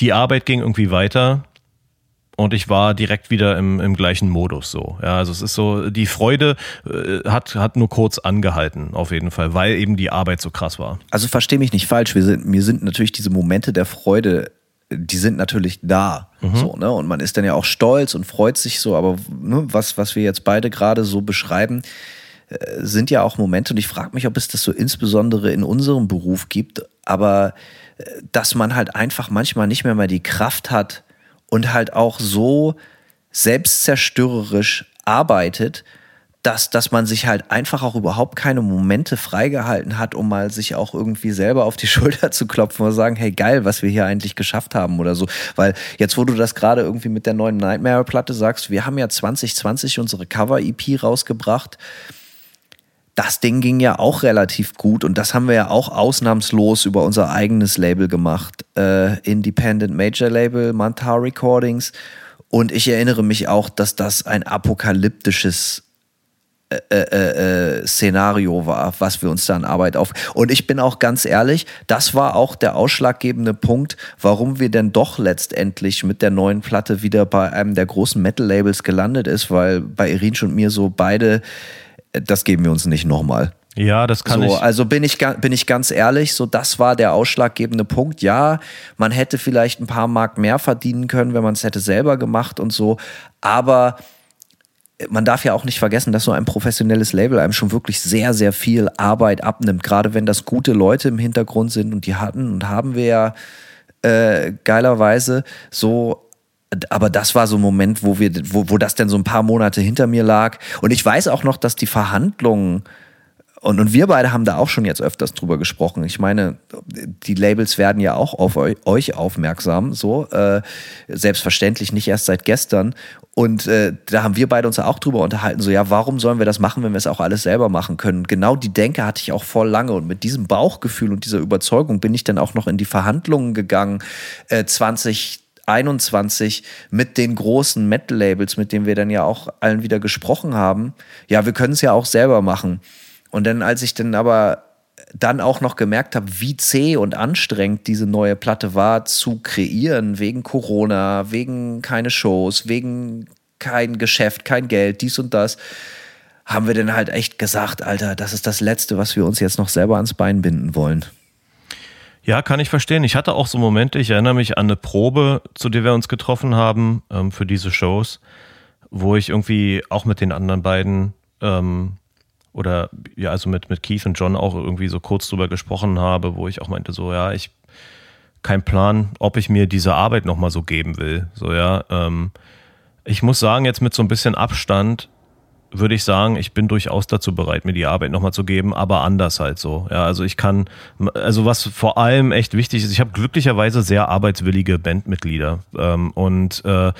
die Arbeit ging irgendwie weiter und ich war direkt wieder im, im gleichen Modus so. Ja, also es ist so, die Freude äh, hat, hat nur kurz angehalten, auf jeden Fall, weil eben die Arbeit so krass war. Also verstehe mich nicht falsch, wir sind, mir sind natürlich diese Momente der Freude, die sind natürlich da. Mhm. So, ne? Und man ist dann ja auch stolz und freut sich so, aber ne, was, was wir jetzt beide gerade so beschreiben, äh, sind ja auch Momente, und ich frage mich, ob es das so insbesondere in unserem Beruf gibt, aber äh, dass man halt einfach manchmal nicht mehr mal die Kraft hat, und halt auch so selbstzerstörerisch arbeitet, dass, dass man sich halt einfach auch überhaupt keine Momente freigehalten hat, um mal sich auch irgendwie selber auf die Schulter zu klopfen und sagen, hey geil, was wir hier eigentlich geschafft haben oder so. Weil jetzt, wo du das gerade irgendwie mit der neuen Nightmare-Platte sagst, wir haben ja 2020 unsere Cover-EP rausgebracht das Ding ging ja auch relativ gut und das haben wir ja auch ausnahmslos über unser eigenes Label gemacht. Äh, Independent Major Label, Mantar Recordings. Und ich erinnere mich auch, dass das ein apokalyptisches äh, äh, äh, Szenario war, was wir uns da an Arbeit auf. Und ich bin auch ganz ehrlich, das war auch der ausschlaggebende Punkt, warum wir denn doch letztendlich mit der neuen Platte wieder bei einem der großen Metal-Labels gelandet ist, weil bei Irinsch und mir so beide das geben wir uns nicht nochmal. Ja, das kann so, ich. Also bin ich, bin ich ganz ehrlich, so das war der ausschlaggebende Punkt. Ja, man hätte vielleicht ein paar Mark mehr verdienen können, wenn man es hätte selber gemacht und so. Aber man darf ja auch nicht vergessen, dass so ein professionelles Label einem schon wirklich sehr, sehr viel Arbeit abnimmt. Gerade wenn das gute Leute im Hintergrund sind und die hatten und haben wir ja äh, geilerweise so aber das war so ein Moment, wo wir, wo, wo das denn so ein paar Monate hinter mir lag. Und ich weiß auch noch, dass die Verhandlungen und, und wir beide haben da auch schon jetzt öfters drüber gesprochen. Ich meine, die Labels werden ja auch auf euch aufmerksam, so äh, selbstverständlich nicht erst seit gestern. Und äh, da haben wir beide uns auch drüber unterhalten, so ja, warum sollen wir das machen, wenn wir es auch alles selber machen können? Genau die Denke hatte ich auch voll lange und mit diesem Bauchgefühl und dieser Überzeugung bin ich dann auch noch in die Verhandlungen gegangen, äh, 20 21 mit den großen Metal-Labels, mit denen wir dann ja auch allen wieder gesprochen haben. Ja, wir können es ja auch selber machen. Und dann, als ich dann aber dann auch noch gemerkt habe, wie zäh und anstrengend diese neue Platte war zu kreieren, wegen Corona, wegen keine Shows, wegen kein Geschäft, kein Geld, dies und das, haben wir dann halt echt gesagt, Alter, das ist das Letzte, was wir uns jetzt noch selber ans Bein binden wollen. Ja, kann ich verstehen. Ich hatte auch so Momente, ich erinnere mich an eine Probe, zu der wir uns getroffen haben ähm, für diese Shows, wo ich irgendwie auch mit den anderen beiden ähm, oder ja, also mit, mit Keith und John auch irgendwie so kurz drüber gesprochen habe, wo ich auch meinte, so, ja, ich kein Plan, ob ich mir diese Arbeit nochmal so geben will. So, ja. Ähm, ich muss sagen, jetzt mit so ein bisschen Abstand, würde ich sagen, ich bin durchaus dazu bereit, mir die Arbeit nochmal zu geben, aber anders halt so. Ja, also ich kann, also was vor allem echt wichtig ist, ich habe glücklicherweise sehr arbeitswillige Bandmitglieder ähm, und äh,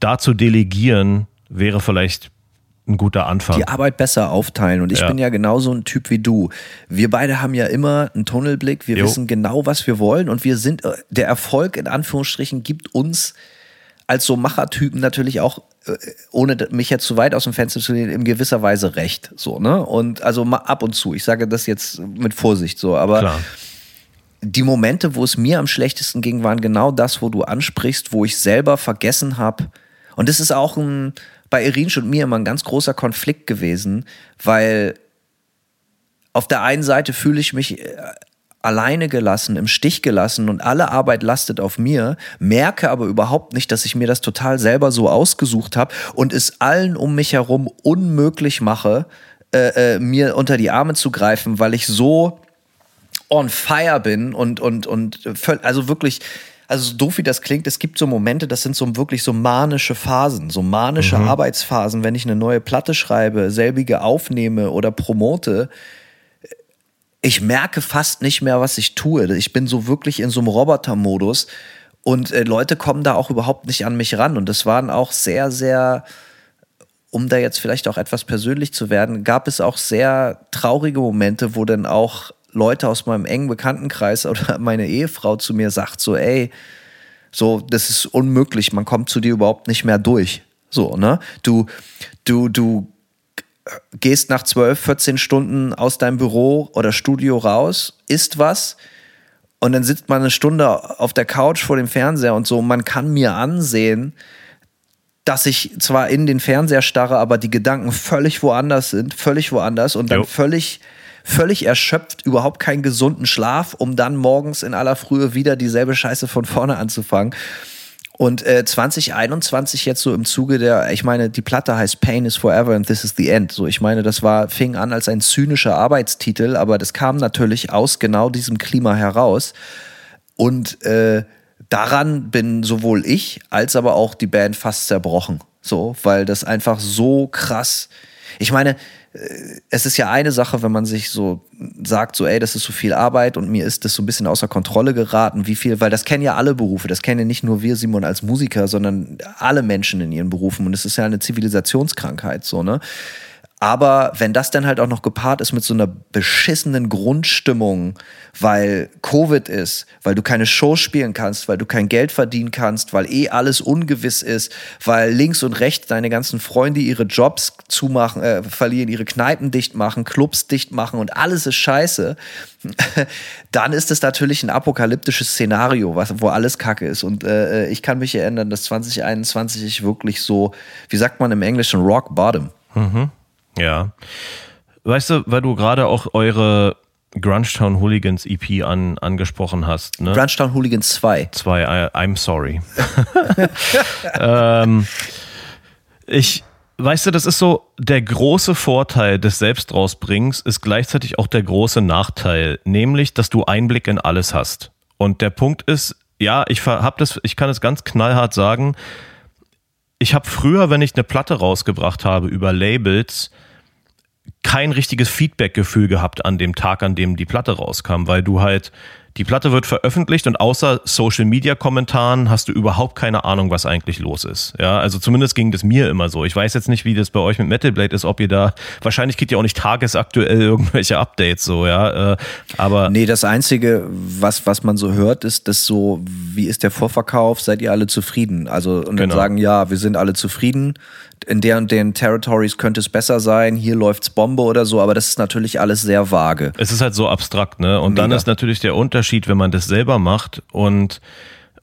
da delegieren wäre vielleicht ein guter Anfang. Die Arbeit besser aufteilen. Und ich ja. bin ja genauso ein Typ wie du. Wir beide haben ja immer einen Tunnelblick. Wir jo. wissen genau, was wir wollen. Und wir sind, äh, der Erfolg in Anführungsstrichen gibt uns als so Machertypen natürlich auch, äh, ohne mich jetzt zu weit aus dem Fenster zu lehnen, in gewisser Weise recht. So, ne? Und also mal ab und zu. Ich sage das jetzt mit Vorsicht so, aber. Klar. Die Momente, wo es mir am schlechtesten ging, waren genau das, wo du ansprichst, wo ich selber vergessen habe. Und das ist auch ein, bei Irinsch und mir immer ein ganz großer Konflikt gewesen, weil auf der einen Seite fühle ich mich äh, alleine gelassen, im Stich gelassen und alle Arbeit lastet auf mir, merke aber überhaupt nicht, dass ich mir das total selber so ausgesucht habe und es allen um mich herum unmöglich mache, äh, äh, mir unter die Arme zu greifen, weil ich so on fire bin und, und, und also wirklich, also so doof wie das klingt, es gibt so Momente, das sind so wirklich so manische Phasen, so manische mhm. Arbeitsphasen, wenn ich eine neue Platte schreibe, selbige aufnehme oder promote ich merke fast nicht mehr, was ich tue. Ich bin so wirklich in so einem Roboter-Modus Und äh, Leute kommen da auch überhaupt nicht an mich ran. Und das waren auch sehr, sehr, um da jetzt vielleicht auch etwas persönlich zu werden, gab es auch sehr traurige Momente, wo dann auch Leute aus meinem engen Bekanntenkreis oder meine Ehefrau zu mir sagt, so, ey, so, das ist unmöglich, man kommt zu dir überhaupt nicht mehr durch. So, ne? Du, du, du gehst nach 12, 14 Stunden aus deinem Büro oder Studio raus, isst was und dann sitzt man eine Stunde auf der Couch vor dem Fernseher und so. Man kann mir ansehen, dass ich zwar in den Fernseher starre, aber die Gedanken völlig woanders sind, völlig woanders und dann jo. völlig völlig erschöpft, überhaupt keinen gesunden Schlaf, um dann morgens in aller Frühe wieder dieselbe Scheiße von vorne anzufangen. Und äh, 2021 jetzt so im Zuge der, ich meine, die Platte heißt Pain is Forever and This is the End. So, ich meine, das war, fing an als ein zynischer Arbeitstitel, aber das kam natürlich aus genau diesem Klima heraus. Und äh, daran bin sowohl ich als aber auch die Band fast zerbrochen. So, weil das einfach so krass. Ich meine, es ist ja eine Sache, wenn man sich so sagt, so, ey, das ist so viel Arbeit und mir ist das so ein bisschen außer Kontrolle geraten, wie viel, weil das kennen ja alle Berufe, das kennen ja nicht nur wir, Simon, als Musiker, sondern alle Menschen in ihren Berufen und es ist ja eine Zivilisationskrankheit, so, ne? Aber wenn das dann halt auch noch gepaart ist mit so einer beschissenen Grundstimmung, weil Covid ist, weil du keine Show spielen kannst, weil du kein Geld verdienen kannst, weil eh alles ungewiss ist, weil links und rechts deine ganzen Freunde ihre Jobs zumachen, äh, verlieren, ihre Kneipen dicht machen, Clubs dicht machen und alles ist scheiße, dann ist es natürlich ein apokalyptisches Szenario, was, wo alles Kacke ist. Und äh, ich kann mich erinnern, dass 2021 ich wirklich so, wie sagt man im Englischen, Rock Bottom. Mhm. Ja. Weißt du, weil du gerade auch eure Grungetown Hooligans EP an, angesprochen hast. Ne? Grungetown Hooligans 2. 2, I'm sorry. ähm, ich, weißt du, das ist so, der große Vorteil des Selbstrausbringens ist gleichzeitig auch der große Nachteil, nämlich, dass du Einblick in alles hast. Und der Punkt ist, ja, ich hab das, ich kann es ganz knallhart sagen, ich habe früher, wenn ich eine Platte rausgebracht habe über Labels, kein richtiges Feedback-Gefühl gehabt an dem Tag, an dem die Platte rauskam, weil du halt die Platte wird veröffentlicht und außer Social Media Kommentaren hast du überhaupt keine Ahnung, was eigentlich los ist. Ja, also zumindest ging das mir immer so. Ich weiß jetzt nicht, wie das bei euch mit Metal Blade ist, ob ihr da, wahrscheinlich kriegt ihr auch nicht tagesaktuell irgendwelche Updates so, ja, äh, aber. Nee, das einzige, was, was man so hört, ist, dass so, wie ist der Vorverkauf? Seid ihr alle zufrieden? Also, und dann genau. sagen, ja, wir sind alle zufrieden in der und den Territories könnte es besser sein, hier läuft's Bombe oder so, aber das ist natürlich alles sehr vage. Es ist halt so abstrakt, ne? Und Mega. dann ist natürlich der Unterschied, wenn man das selber macht und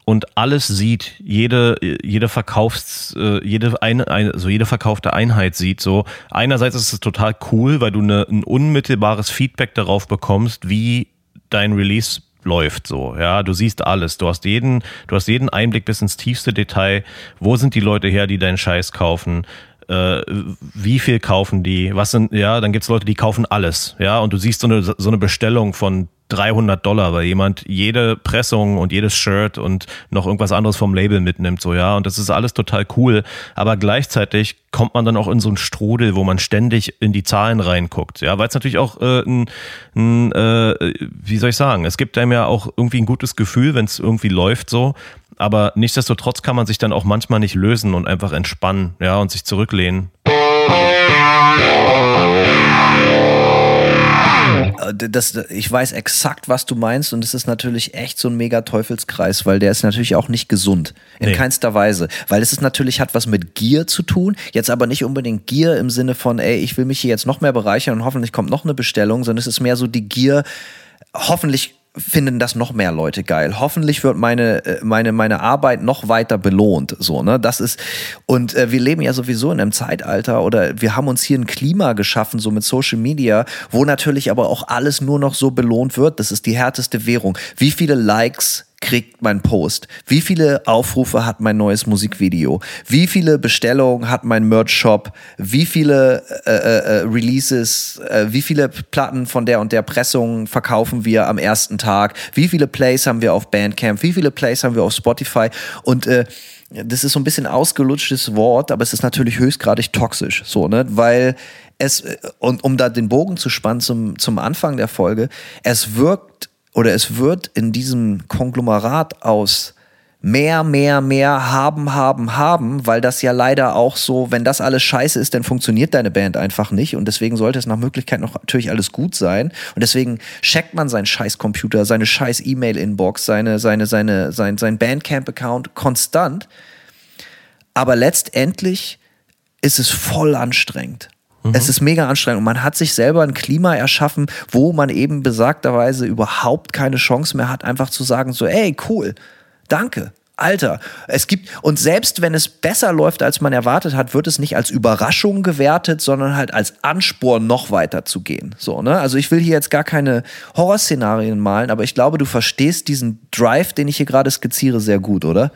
und alles sieht, jede, jede Verkaufs, äh, jede, eine, also jede verkaufte Einheit sieht so. Einerseits ist es total cool, weil du eine, ein unmittelbares Feedback darauf bekommst, wie dein Release läuft so. Ja, du siehst alles. Du hast jeden, du hast jeden Einblick bis ins tiefste Detail. Wo sind die Leute her, die deinen Scheiß kaufen? Äh, wie viel kaufen die? Was sind, ja, dann gibt's Leute, die kaufen alles. Ja, und du siehst so eine, so eine Bestellung von 300 Dollar, weil jemand jede Pressung und jedes Shirt und noch irgendwas anderes vom Label mitnimmt, so ja. Und das ist alles total cool. Aber gleichzeitig kommt man dann auch in so einen Strudel, wo man ständig in die Zahlen reinguckt, ja, weil es natürlich auch äh, ein, ein äh, wie soll ich sagen, es gibt einem ja auch irgendwie ein gutes Gefühl, wenn es irgendwie läuft, so. Aber nichtsdestotrotz kann man sich dann auch manchmal nicht lösen und einfach entspannen, ja, und sich zurücklehnen. Äh, das, ich weiß exakt, was du meinst und es ist natürlich echt so ein mega Teufelskreis, weil der ist natürlich auch nicht gesund. In nee. keinster Weise. Weil es ist natürlich, hat was mit Gier zu tun. Jetzt aber nicht unbedingt Gier im Sinne von, ey, ich will mich hier jetzt noch mehr bereichern und hoffentlich kommt noch eine Bestellung, sondern es ist mehr so die Gier, hoffentlich finden das noch mehr Leute geil. Hoffentlich wird meine äh, meine meine Arbeit noch weiter belohnt, so, ne? Das ist und äh, wir leben ja sowieso in einem Zeitalter oder wir haben uns hier ein Klima geschaffen so mit Social Media, wo natürlich aber auch alles nur noch so belohnt wird. Das ist die härteste Währung. Wie viele Likes kriegt mein Post? Wie viele Aufrufe hat mein neues Musikvideo? Wie viele Bestellungen hat mein Merch-Shop? Wie viele äh, äh, äh, Releases, äh, wie viele Platten von der und der Pressung verkaufen wir am ersten Tag? Wie viele Plays haben wir auf Bandcamp? Wie viele Plays haben wir auf Spotify? Und äh, das ist so ein bisschen ausgelutschtes Wort, aber es ist natürlich höchstgradig toxisch, so, ne? Weil es, äh, und um da den Bogen zu spannen zum, zum Anfang der Folge, es wirkt oder es wird in diesem Konglomerat aus mehr, mehr, mehr haben, haben, haben, weil das ja leider auch so, wenn das alles scheiße ist, dann funktioniert deine Band einfach nicht. Und deswegen sollte es nach Möglichkeit noch natürlich alles gut sein. Und deswegen checkt man seinen scheiß Computer, seine scheiß E-Mail-Inbox, seine, seine, seine, sein, sein Bandcamp-Account konstant, aber letztendlich ist es voll anstrengend. Mhm. Es ist mega anstrengend und man hat sich selber ein Klima erschaffen, wo man eben besagterweise überhaupt keine Chance mehr hat, einfach zu sagen so, ey, cool, danke. Alter, es gibt, und selbst wenn es besser läuft, als man erwartet hat, wird es nicht als Überraschung gewertet, sondern halt als Ansporn, noch weiter zu gehen. So, ne? Also ich will hier jetzt gar keine Horrorszenarien malen, aber ich glaube, du verstehst diesen Drive, den ich hier gerade skizziere, sehr gut, oder?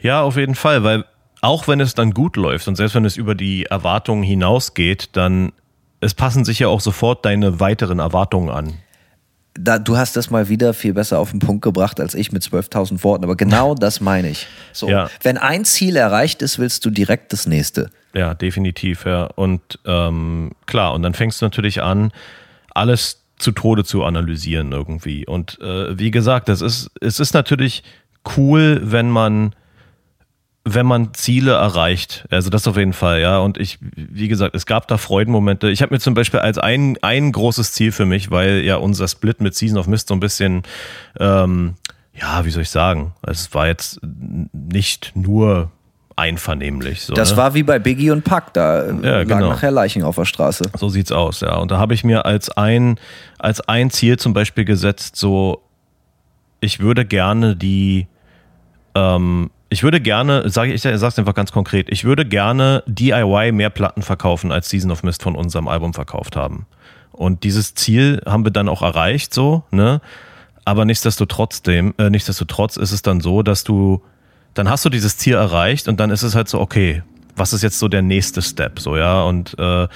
Ja, auf jeden Fall, weil auch wenn es dann gut läuft und selbst wenn es über die Erwartungen hinausgeht, dann es passen sich ja auch sofort deine weiteren Erwartungen an da, du hast das mal wieder viel besser auf den Punkt gebracht als ich mit 12.000 Worten, aber genau das meine ich. So, ja. wenn ein Ziel erreicht ist, willst du direkt das nächste. Ja, definitiv, ja. Und ähm, klar, und dann fängst du natürlich an, alles zu Tode zu analysieren irgendwie. Und äh, wie gesagt, das ist, es ist natürlich cool, wenn man wenn man Ziele erreicht. Also das auf jeden Fall, ja. Und ich, wie gesagt, es gab da Freudenmomente. Ich habe mir zum Beispiel als ein, ein großes Ziel für mich, weil ja unser Split mit Season of Mist so ein bisschen, ähm, ja, wie soll ich sagen, es war jetzt nicht nur einvernehmlich. So, das ne? war wie bei Biggie und Pack, da ja, lagen genau. nachher Leichen auf der Straße. So sieht's aus, ja. Und da habe ich mir als ein, als ein Ziel zum Beispiel gesetzt, so, ich würde gerne die, ähm, ich würde gerne, sage ich, ich sag's einfach ganz konkret, ich würde gerne DIY mehr Platten verkaufen, als Season of Mist von unserem Album verkauft haben. Und dieses Ziel haben wir dann auch erreicht, so, ne? Aber nichtsdestotrotz, äh, nichtsdestotrotz ist es dann so, dass du, dann hast du dieses Ziel erreicht und dann ist es halt so, okay, was ist jetzt so der nächste Step, so, ja? Und äh,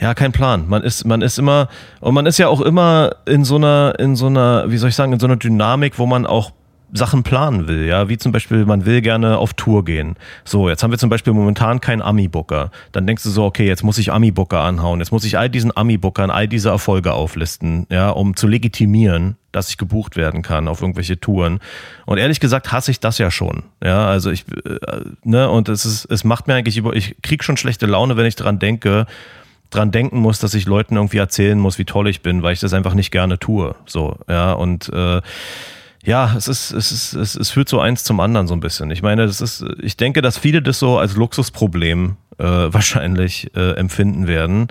ja, kein Plan. Man ist, man ist immer, und man ist ja auch immer in so einer, in so einer, wie soll ich sagen, in so einer Dynamik, wo man auch Sachen planen will, ja, wie zum Beispiel, man will gerne auf Tour gehen. So, jetzt haben wir zum Beispiel momentan keinen Ami-Booker. Dann denkst du so, okay, jetzt muss ich Ami-Booker anhauen, jetzt muss ich all diesen Ami-Bookern all diese Erfolge auflisten, ja, um zu legitimieren, dass ich gebucht werden kann auf irgendwelche Touren. Und ehrlich gesagt hasse ich das ja schon. Ja, also ich, äh, ne, und es ist, es macht mir eigentlich über, ich krieg schon schlechte Laune, wenn ich dran denke, dran denken muss, dass ich Leuten irgendwie erzählen muss, wie toll ich bin, weil ich das einfach nicht gerne tue. So, ja, und äh, ja, es ist, es ist, es, es führt so eins zum anderen so ein bisschen. Ich meine, das ist, ich denke, dass viele das so als Luxusproblem äh, wahrscheinlich äh, empfinden werden.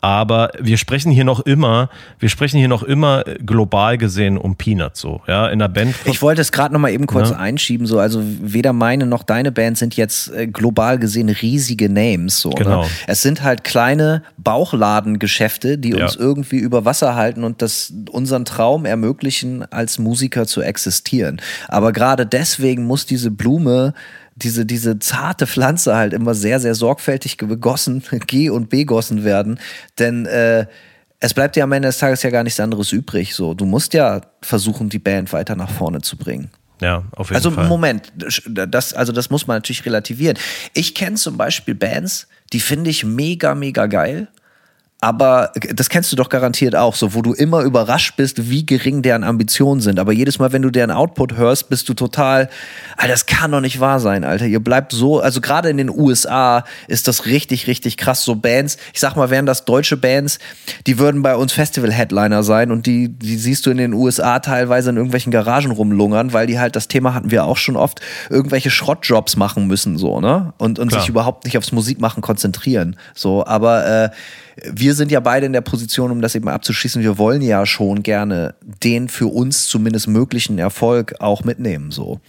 Aber wir sprechen hier noch immer, wir sprechen hier noch immer global gesehen um Peanuts so, ja, in der Band. Ich wollte es gerade noch mal eben kurz ja. einschieben, so, also weder meine noch deine Band sind jetzt äh, global gesehen riesige Names, so. Ne? Genau. Ne? Es sind halt kleine Bauchladengeschäfte, die uns ja. irgendwie über Wasser halten und das unseren Traum ermöglichen, als Musiker zu existieren. Aber gerade deswegen muss diese Blume diese, diese zarte Pflanze halt immer sehr, sehr sorgfältig gegossen, ge- und begossen werden. Denn äh, es bleibt ja am Ende des Tages ja gar nichts anderes übrig. So, du musst ja versuchen, die Band weiter nach vorne zu bringen. Ja, auf jeden also, Fall. Also Moment, das, also das muss man natürlich relativieren. Ich kenne zum Beispiel Bands, die finde ich mega, mega geil aber das kennst du doch garantiert auch, so wo du immer überrascht bist, wie gering deren Ambitionen sind. Aber jedes Mal, wenn du deren Output hörst, bist du total, Alter, das kann doch nicht wahr sein, Alter. Ihr bleibt so, also gerade in den USA ist das richtig, richtig krass. So Bands, ich sag mal, wären das deutsche Bands, die würden bei uns Festival-Headliner sein und die, die siehst du in den USA teilweise in irgendwelchen Garagen rumlungern, weil die halt, das Thema hatten wir auch schon oft, irgendwelche Schrottjobs machen müssen, so, ne? Und, und sich überhaupt nicht aufs Musikmachen konzentrieren. So, aber äh, wir sind ja beide in der Position, um das eben abzuschließen, wir wollen ja schon gerne den für uns zumindest möglichen Erfolg auch mitnehmen, so.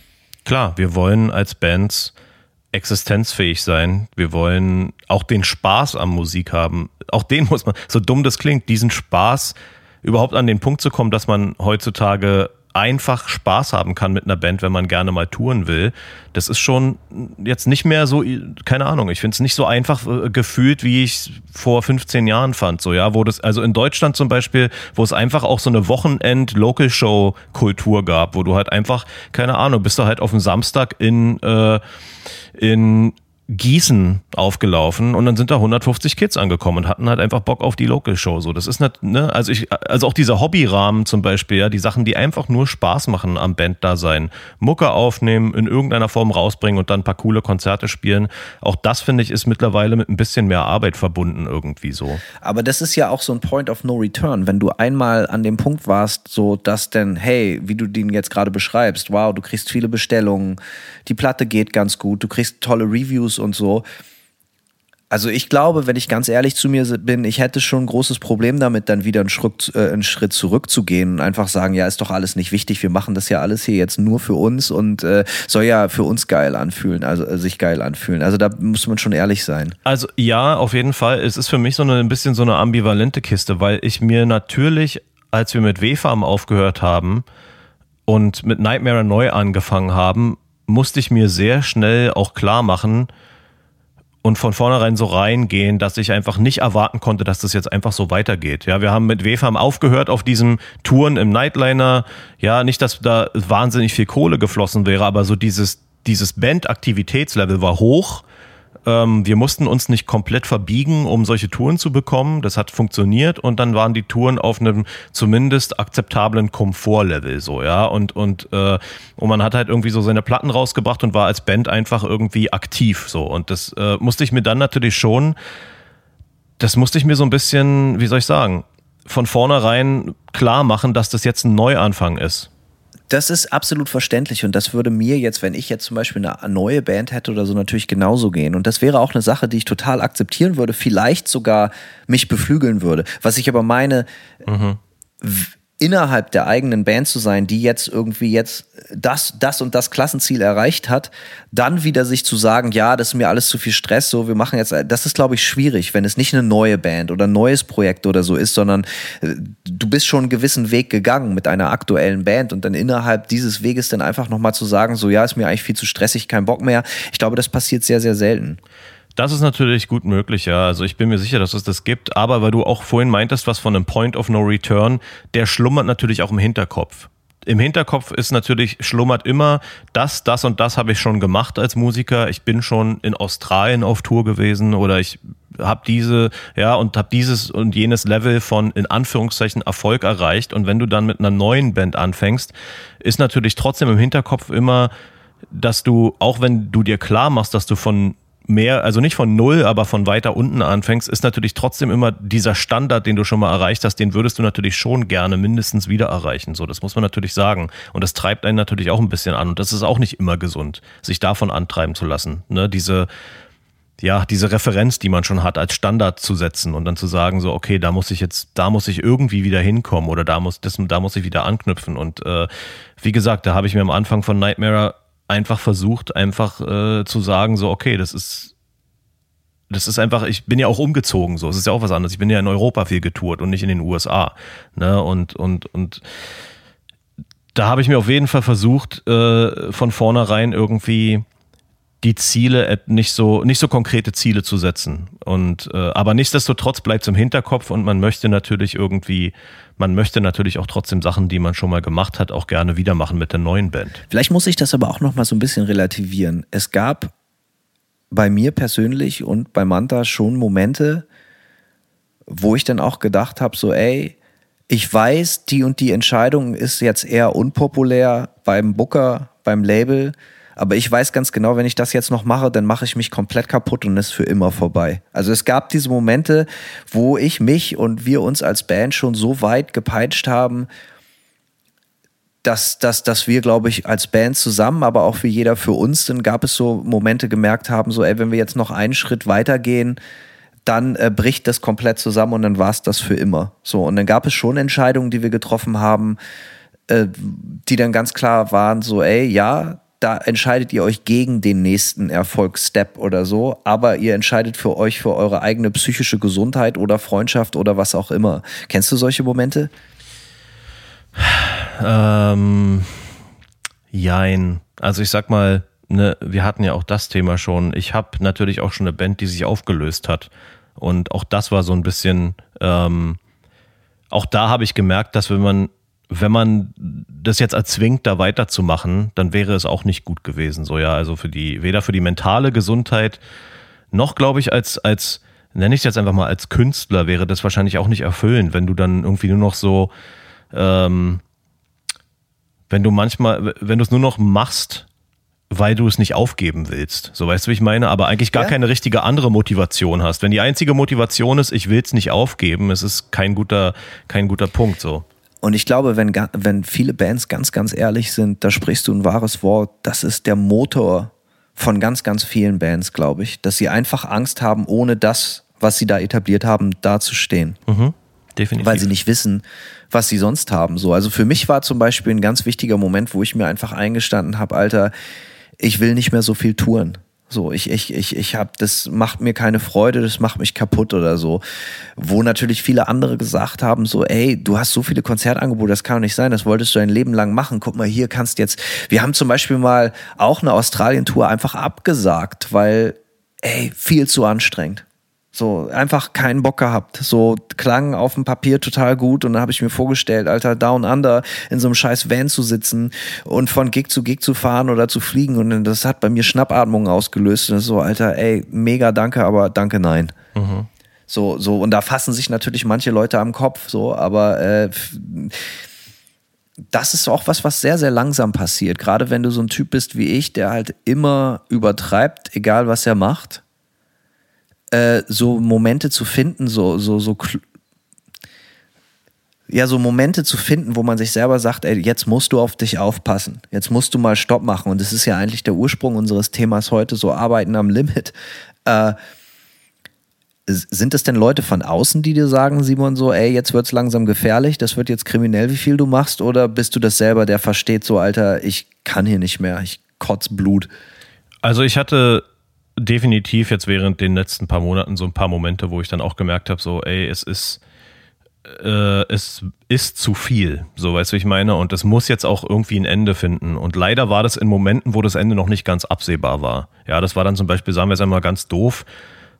Klar, wir wollen als Bands existenzfähig sein. Wir wollen auch den Spaß am Musik haben. Auch den muss man, so dumm das klingt, diesen Spaß überhaupt an den Punkt zu kommen, dass man heutzutage einfach Spaß haben kann mit einer Band, wenn man gerne mal touren will. Das ist schon jetzt nicht mehr so, keine Ahnung, ich finde es nicht so einfach äh, gefühlt, wie ich es vor 15 Jahren fand. So, ja, wo das, also in Deutschland zum Beispiel, wo es einfach auch so eine Wochenend-Local-Show-Kultur gab, wo du halt einfach, keine Ahnung, bist du halt auf dem Samstag in, äh, in Gießen aufgelaufen und dann sind da 150 Kids angekommen und hatten halt einfach Bock auf die Local Show. So, das ist nicht, ne, also ich, also auch dieser Hobbyrahmen zum Beispiel, ja, die Sachen, die einfach nur Spaß machen am Band da sein, Mucke aufnehmen, in irgendeiner Form rausbringen und dann ein paar coole Konzerte spielen. Auch das finde ich ist mittlerweile mit ein bisschen mehr Arbeit verbunden irgendwie so. Aber das ist ja auch so ein Point of No Return, wenn du einmal an dem Punkt warst, so dass denn, hey, wie du den jetzt gerade beschreibst, wow, du kriegst viele Bestellungen, die Platte geht ganz gut, du kriegst tolle Reviews und so. Also ich glaube, wenn ich ganz ehrlich zu mir bin, ich hätte schon ein großes Problem damit, dann wieder einen Schritt, äh, einen Schritt zurückzugehen und einfach sagen, ja, ist doch alles nicht wichtig, wir machen das ja alles hier jetzt nur für uns und äh, soll ja für uns geil anfühlen, also äh, sich geil anfühlen. Also da muss man schon ehrlich sein. Also ja, auf jeden Fall. Es ist für mich so eine, ein bisschen so eine ambivalente Kiste, weil ich mir natürlich, als wir mit W-Farm aufgehört haben und mit Nightmare neu angefangen haben, musste ich mir sehr schnell auch klar machen, und von vornherein so reingehen, dass ich einfach nicht erwarten konnte, dass das jetzt einfach so weitergeht. Ja, wir haben mit WFAM aufgehört auf diesem Touren im Nightliner. Ja, nicht, dass da wahnsinnig viel Kohle geflossen wäre, aber so dieses, dieses Band-Aktivitätslevel war hoch ähm, wir mussten uns nicht komplett verbiegen, um solche Touren zu bekommen. Das hat funktioniert und dann waren die Touren auf einem zumindest akzeptablen Komfortlevel so, ja. Und, und, äh, und man hat halt irgendwie so seine Platten rausgebracht und war als Band einfach irgendwie aktiv so. Und das äh, musste ich mir dann natürlich schon, das musste ich mir so ein bisschen, wie soll ich sagen, von vornherein klar machen, dass das jetzt ein Neuanfang ist. Das ist absolut verständlich und das würde mir jetzt, wenn ich jetzt zum Beispiel eine neue Band hätte oder so, natürlich genauso gehen. Und das wäre auch eine Sache, die ich total akzeptieren würde, vielleicht sogar mich beflügeln würde. Was ich aber meine, mhm innerhalb der eigenen Band zu sein, die jetzt irgendwie jetzt das, das und das Klassenziel erreicht hat, dann wieder sich zu sagen, ja, das ist mir alles zu viel Stress, so, wir machen jetzt, das ist, glaube ich, schwierig, wenn es nicht eine neue Band oder ein neues Projekt oder so ist, sondern äh, du bist schon einen gewissen Weg gegangen mit einer aktuellen Band und dann innerhalb dieses Weges dann einfach nochmal zu sagen, so, ja, ist mir eigentlich viel zu stressig, kein Bock mehr. Ich glaube, das passiert sehr, sehr selten. Das ist natürlich gut möglich, ja. Also ich bin mir sicher, dass es das gibt. Aber weil du auch vorhin meintest, was von einem Point of No Return, der schlummert natürlich auch im Hinterkopf. Im Hinterkopf ist natürlich, schlummert immer, das, das und das habe ich schon gemacht als Musiker. Ich bin schon in Australien auf Tour gewesen oder ich habe diese, ja, und habe dieses und jenes Level von in Anführungszeichen Erfolg erreicht. Und wenn du dann mit einer neuen Band anfängst, ist natürlich trotzdem im Hinterkopf immer, dass du, auch wenn du dir klar machst, dass du von mehr, also nicht von null, aber von weiter unten anfängst, ist natürlich trotzdem immer dieser Standard, den du schon mal erreicht hast, den würdest du natürlich schon gerne mindestens wieder erreichen. So, das muss man natürlich sagen. Und das treibt einen natürlich auch ein bisschen an. Und das ist auch nicht immer gesund, sich davon antreiben zu lassen. Ne? Diese, ja, diese Referenz, die man schon hat, als Standard zu setzen und dann zu sagen, so, okay, da muss ich jetzt, da muss ich irgendwie wieder hinkommen oder da muss, das, da muss ich wieder anknüpfen. Und äh, wie gesagt, da habe ich mir am Anfang von Nightmare einfach versucht, einfach äh, zu sagen, so, okay, das ist, das ist einfach, ich bin ja auch umgezogen, so, es ist ja auch was anderes. Ich bin ja in Europa viel getourt und nicht in den USA. Ne? Und, und, und da habe ich mir auf jeden Fall versucht, äh, von vornherein irgendwie die Ziele nicht so nicht so konkrete Ziele zu setzen und äh, aber nichtsdestotrotz bleibt es im Hinterkopf und man möchte natürlich irgendwie man möchte natürlich auch trotzdem Sachen, die man schon mal gemacht hat, auch gerne wieder machen mit der neuen Band. Vielleicht muss ich das aber auch noch mal so ein bisschen relativieren. Es gab bei mir persönlich und bei Manta schon Momente, wo ich dann auch gedacht habe, so ey, ich weiß, die und die Entscheidung ist jetzt eher unpopulär beim Booker, beim Label aber ich weiß ganz genau, wenn ich das jetzt noch mache, dann mache ich mich komplett kaputt und ist für immer vorbei. Also es gab diese Momente, wo ich mich und wir uns als Band schon so weit gepeitscht haben, dass, dass, dass wir, glaube ich, als Band zusammen, aber auch für jeder für uns, dann gab es so Momente gemerkt haben, so, ey, wenn wir jetzt noch einen Schritt weitergehen, dann äh, bricht das komplett zusammen und dann war es das für immer. So, und dann gab es schon Entscheidungen, die wir getroffen haben, äh, die dann ganz klar waren, so, ey, ja, da entscheidet ihr euch gegen den nächsten Erfolgsstep oder so, aber ihr entscheidet für euch für eure eigene psychische Gesundheit oder Freundschaft oder was auch immer. Kennst du solche Momente? Ähm, jein. Also ich sag mal, ne, wir hatten ja auch das Thema schon. Ich habe natürlich auch schon eine Band, die sich aufgelöst hat. Und auch das war so ein bisschen, ähm, auch da habe ich gemerkt, dass wenn man wenn man das jetzt erzwingt, da weiterzumachen, dann wäre es auch nicht gut gewesen. So ja, also für die, weder für die mentale Gesundheit noch, glaube ich, als, als, nenne ich es jetzt einfach mal als Künstler, wäre das wahrscheinlich auch nicht erfüllend, wenn du dann irgendwie nur noch so, ähm, wenn du manchmal, wenn du es nur noch machst, weil du es nicht aufgeben willst. So weißt du, wie ich meine? Aber eigentlich gar ja. keine richtige andere Motivation hast. Wenn die einzige Motivation ist, ich will es nicht aufgeben, es ist kein guter, kein guter Punkt so. Und ich glaube, wenn, wenn viele Bands ganz, ganz ehrlich sind, da sprichst du ein wahres Wort. Das ist der Motor von ganz, ganz vielen Bands, glaube ich. Dass sie einfach Angst haben, ohne das, was sie da etabliert haben, dazustehen. Mhm, definitiv. Weil sie nicht wissen, was sie sonst haben. So, also für mich war zum Beispiel ein ganz wichtiger Moment, wo ich mir einfach eingestanden habe, Alter, ich will nicht mehr so viel touren. So, ich, ich, ich, ich hab, das macht mir keine Freude, das macht mich kaputt oder so. Wo natürlich viele andere gesagt haben, so, ey, du hast so viele Konzertangebote, das kann doch nicht sein, das wolltest du ein Leben lang machen. Guck mal, hier kannst jetzt, wir haben zum Beispiel mal auch eine Australien-Tour einfach abgesagt, weil, ey, viel zu anstrengend. So, einfach keinen Bock gehabt. So, klang auf dem Papier total gut und dann habe ich mir vorgestellt, Alter, Down Under in so einem scheiß Van zu sitzen und von Gig zu Gig zu fahren oder zu fliegen und das hat bei mir Schnappatmungen ausgelöst und so, Alter, ey, mega danke, aber danke nein. Mhm. So, so, und da fassen sich natürlich manche Leute am Kopf, so, aber äh, das ist auch was, was sehr, sehr langsam passiert. Gerade wenn du so ein Typ bist wie ich, der halt immer übertreibt, egal was er macht äh, so Momente zu finden, so, so, so, ja, so Momente zu finden, wo man sich selber sagt, ey, jetzt musst du auf dich aufpassen. Jetzt musst du mal Stopp machen. Und das ist ja eigentlich der Ursprung unseres Themas heute, so Arbeiten am Limit. Äh, sind es denn Leute von außen, die dir sagen, Simon, so, ey, jetzt wird's langsam gefährlich, das wird jetzt kriminell, wie viel du machst? Oder bist du das selber, der versteht so, Alter, ich kann hier nicht mehr, ich kotz Blut? Also ich hatte definitiv jetzt während den letzten paar Monaten so ein paar Momente, wo ich dann auch gemerkt habe, so, ey, es ist, äh, es ist zu viel, so weißt du, wie ich meine, und es muss jetzt auch irgendwie ein Ende finden. Und leider war das in Momenten, wo das Ende noch nicht ganz absehbar war. Ja, das war dann zum Beispiel, sagen wir es einmal ganz doof,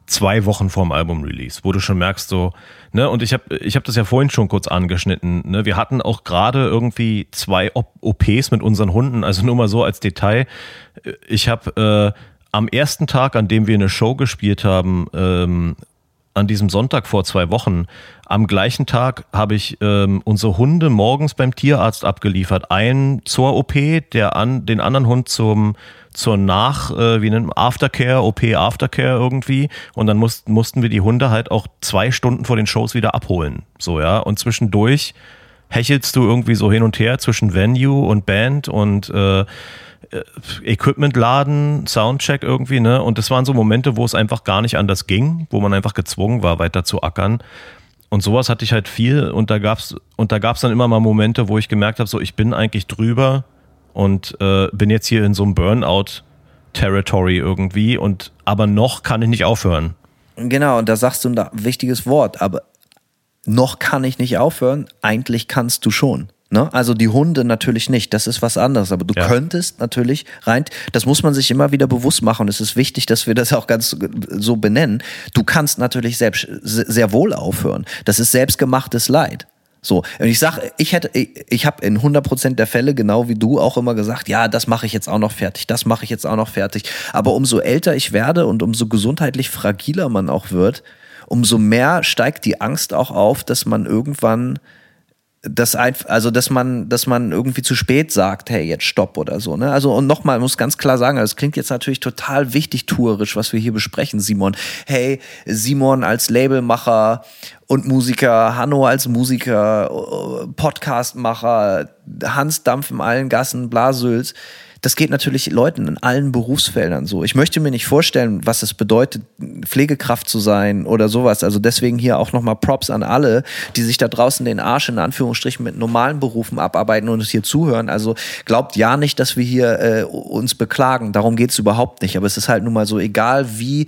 zwei Wochen vorm Album-Release, wo du schon merkst, so, ne, und ich habe ich hab das ja vorhin schon kurz angeschnitten, ne, wir hatten auch gerade irgendwie zwei OPs mit unseren Hunden, also nur mal so als Detail. Ich habe äh, am ersten Tag, an dem wir eine Show gespielt haben, ähm, an diesem Sonntag vor zwei Wochen, am gleichen Tag habe ich ähm, unsere Hunde morgens beim Tierarzt abgeliefert. Einen zur OP, der an, den anderen Hund zum zur Nach, äh, wie nennt man, Aftercare, OP Aftercare irgendwie. Und dann mussten mussten wir die Hunde halt auch zwei Stunden vor den Shows wieder abholen. So, ja. Und zwischendurch hechelst du irgendwie so hin und her zwischen Venue und Band und äh, Equipment laden, Soundcheck irgendwie, ne? Und das waren so Momente, wo es einfach gar nicht anders ging, wo man einfach gezwungen war, weiter zu ackern. Und sowas hatte ich halt viel und da gab's und da gab's dann immer mal Momente, wo ich gemerkt habe, so ich bin eigentlich drüber und äh, bin jetzt hier in so einem Burnout Territory irgendwie und aber noch kann ich nicht aufhören. Genau, und da sagst du ein wichtiges Wort, aber noch kann ich nicht aufhören, eigentlich kannst du schon. Ne? Also die Hunde natürlich nicht, das ist was anderes. Aber du ja. könntest natürlich rein, das muss man sich immer wieder bewusst machen. Und es ist wichtig, dass wir das auch ganz so benennen. Du kannst natürlich selbst sehr wohl aufhören. Das ist selbstgemachtes Leid. So, und ich sage, ich hätte, ich, ich habe in 100% der Fälle, genau wie du, auch immer gesagt, ja, das mache ich jetzt auch noch fertig, das mache ich jetzt auch noch fertig. Aber umso älter ich werde und umso gesundheitlich fragiler man auch wird, umso mehr steigt die Angst auch auf, dass man irgendwann das also dass man, dass man irgendwie zu spät sagt, hey, jetzt stopp oder so. Ne? Also und nochmal, muss ganz klar sagen, das klingt jetzt natürlich total wichtig tourisch, was wir hier besprechen, Simon. Hey, Simon als Labelmacher und Musiker, Hanno als Musiker, Podcastmacher, Hans Dampf im allen Gassen, Blasülz das geht natürlich Leuten in allen Berufsfeldern so. Ich möchte mir nicht vorstellen, was es bedeutet, Pflegekraft zu sein oder sowas. Also deswegen hier auch nochmal Props an alle, die sich da draußen den Arsch in Anführungsstrichen mit normalen Berufen abarbeiten und uns hier zuhören. Also glaubt ja nicht, dass wir hier äh, uns beklagen. Darum geht es überhaupt nicht. Aber es ist halt nun mal so, egal wie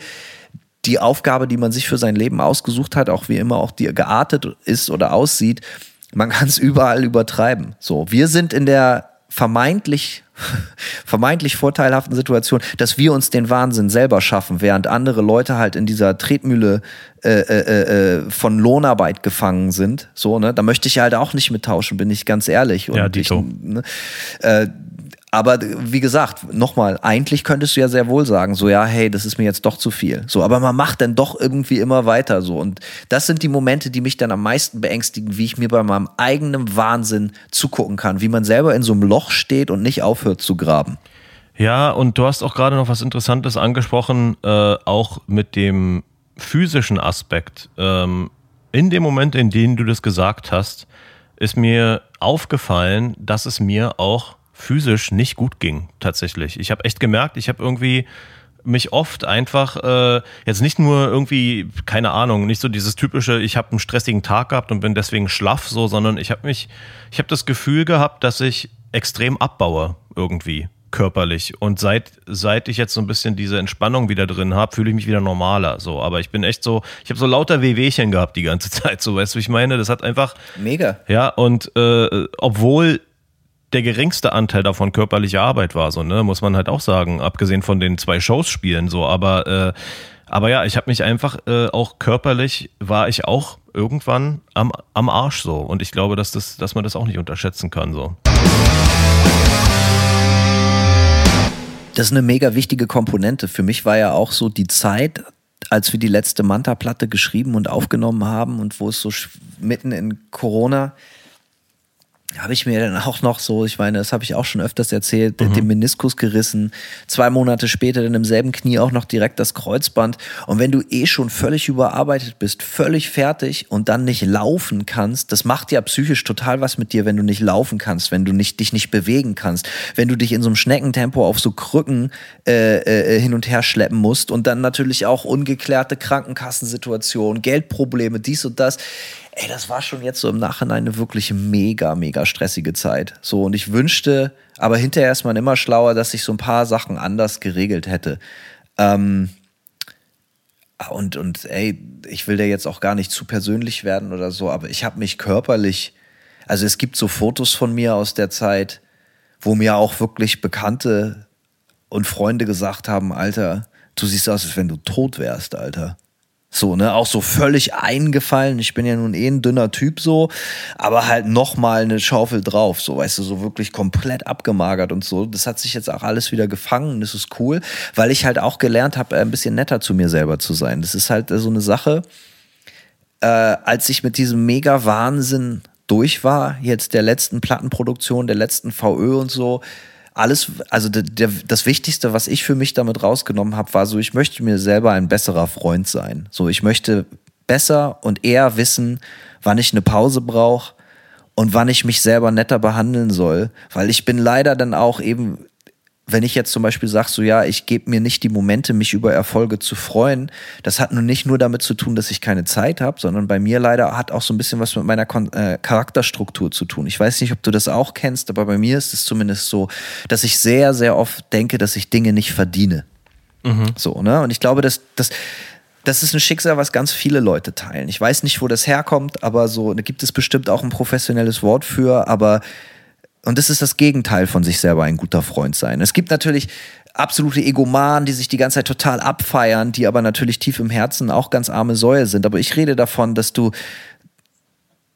die Aufgabe, die man sich für sein Leben ausgesucht hat, auch wie immer auch die geartet ist oder aussieht, man kann es überall übertreiben. So, wir sind in der vermeintlich, vermeintlich vorteilhaften Situation, dass wir uns den Wahnsinn selber schaffen, während andere Leute halt in dieser Tretmühle äh, äh, äh, von Lohnarbeit gefangen sind. So, ne? Da möchte ich halt auch nicht mittauschen, bin ich ganz ehrlich. Und ja, Dito. Ich, ne? Aber wie gesagt, nochmal, eigentlich könntest du ja sehr wohl sagen, so ja, hey, das ist mir jetzt doch zu viel. So, aber man macht dann doch irgendwie immer weiter so. Und das sind die Momente, die mich dann am meisten beängstigen, wie ich mir bei meinem eigenen Wahnsinn zugucken kann, wie man selber in so einem Loch steht und nicht aufhört zu graben. Ja, und du hast auch gerade noch was Interessantes angesprochen, äh, auch mit dem physischen Aspekt. Ähm, in dem Moment, in dem du das gesagt hast, ist mir aufgefallen, dass es mir auch physisch nicht gut ging, tatsächlich. Ich habe echt gemerkt, ich habe irgendwie mich oft einfach äh, jetzt nicht nur irgendwie keine Ahnung nicht so dieses typische ich habe einen stressigen Tag gehabt und bin deswegen schlaff so sondern ich habe mich ich habe das Gefühl gehabt dass ich extrem abbaue irgendwie körperlich. Und seit seit ich jetzt so ein bisschen diese Entspannung wieder drin habe fühle ich mich wieder normaler so. Aber ich bin echt so ich habe so lauter Wehwehchen gehabt die ganze Zeit so weißt du ich meine? Das hat einfach mega. Ja und äh, obwohl der geringste Anteil davon körperliche Arbeit war, so, ne, muss man halt auch sagen, abgesehen von den zwei Shows spielen, so, aber, äh, aber ja, ich habe mich einfach äh, auch körperlich war ich auch irgendwann am, am Arsch so. Und ich glaube, dass, das, dass man das auch nicht unterschätzen kann. So. Das ist eine mega wichtige Komponente. Für mich war ja auch so die Zeit, als wir die letzte Manta-Platte geschrieben und aufgenommen haben und wo es so mitten in Corona habe ich mir dann auch noch so, ich meine, das habe ich auch schon öfters erzählt, mhm. den Meniskus gerissen. Zwei Monate später dann im selben Knie auch noch direkt das Kreuzband. Und wenn du eh schon völlig überarbeitet bist, völlig fertig und dann nicht laufen kannst, das macht ja psychisch total was mit dir, wenn du nicht laufen kannst, wenn du nicht, dich nicht bewegen kannst, wenn du dich in so einem Schneckentempo auf so Krücken äh, äh, hin und her schleppen musst und dann natürlich auch ungeklärte Krankenkassensituationen, Geldprobleme, dies und das ey, das war schon jetzt so im Nachhinein eine wirklich mega, mega stressige Zeit. So, und ich wünschte, aber hinterher ist man immer schlauer, dass ich so ein paar Sachen anders geregelt hätte. Ähm, und, und ey, ich will da jetzt auch gar nicht zu persönlich werden oder so, aber ich habe mich körperlich, also es gibt so Fotos von mir aus der Zeit, wo mir auch wirklich Bekannte und Freunde gesagt haben, Alter, du siehst aus, als wenn du tot wärst, Alter. So, ne, auch so völlig eingefallen. Ich bin ja nun eh ein dünner Typ so, aber halt nochmal eine Schaufel drauf, so, weißt du, so wirklich komplett abgemagert und so. Das hat sich jetzt auch alles wieder gefangen und das ist cool, weil ich halt auch gelernt habe, ein bisschen netter zu mir selber zu sein. Das ist halt so eine Sache, äh, als ich mit diesem mega Wahnsinn durch war, jetzt der letzten Plattenproduktion, der letzten VÖ und so, alles, also der, der, das Wichtigste, was ich für mich damit rausgenommen habe, war so, ich möchte mir selber ein besserer Freund sein. So, ich möchte besser und eher wissen, wann ich eine Pause brauche und wann ich mich selber netter behandeln soll, weil ich bin leider dann auch eben wenn ich jetzt zum Beispiel sage, so ja, ich gebe mir nicht die Momente, mich über Erfolge zu freuen, das hat nun nicht nur damit zu tun, dass ich keine Zeit habe, sondern bei mir leider hat auch so ein bisschen was mit meiner Kon äh, Charakterstruktur zu tun. Ich weiß nicht, ob du das auch kennst, aber bei mir ist es zumindest so, dass ich sehr, sehr oft denke, dass ich Dinge nicht verdiene. Mhm. So, ne? Und ich glaube, dass das das ist ein Schicksal, was ganz viele Leute teilen. Ich weiß nicht, wo das herkommt, aber so, da gibt es bestimmt auch ein professionelles Wort für, aber und das ist das Gegenteil von sich selber ein guter Freund sein. Es gibt natürlich absolute Egomanen, die sich die ganze Zeit total abfeiern, die aber natürlich tief im Herzen auch ganz arme Säue sind. Aber ich rede davon, dass du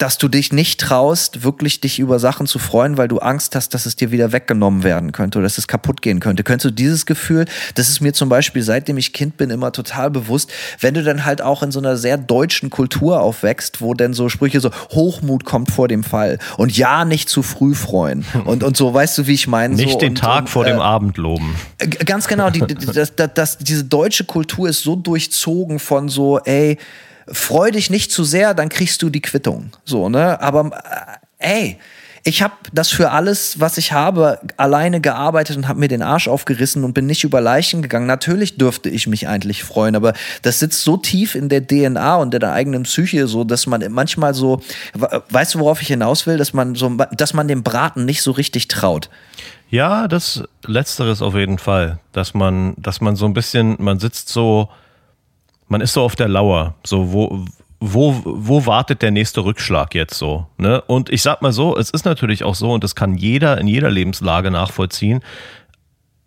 dass du dich nicht traust, wirklich dich über Sachen zu freuen, weil du Angst hast, dass es dir wieder weggenommen werden könnte oder dass es kaputt gehen könnte. Könntest du dieses Gefühl, das ist mir zum Beispiel, seitdem ich Kind bin, immer total bewusst, wenn du dann halt auch in so einer sehr deutschen Kultur aufwächst, wo dann so Sprüche so Hochmut kommt vor dem Fall und ja, nicht zu früh freuen und, und so, weißt du, wie ich meine? Nicht so, den und, Tag und, vor äh, dem Abend loben. Ganz genau, die, das, das, das, diese deutsche Kultur ist so durchzogen von so, ey, freu dich nicht zu sehr, dann kriegst du die Quittung. So, ne? Aber äh, ey, ich habe das für alles, was ich habe, alleine gearbeitet und habe mir den Arsch aufgerissen und bin nicht über Leichen gegangen. Natürlich dürfte ich mich eigentlich freuen, aber das sitzt so tief in der DNA und in der eigenen Psyche, so dass man manchmal so, weißt du, worauf ich hinaus will, dass man so, dass man dem Braten nicht so richtig traut. Ja, das Letzteres auf jeden Fall, dass man, dass man so ein bisschen, man sitzt so man ist so auf der Lauer, so wo, wo, wo wartet der nächste Rückschlag jetzt so? Ne? Und ich sag mal so, es ist natürlich auch so, und das kann jeder in jeder Lebenslage nachvollziehen,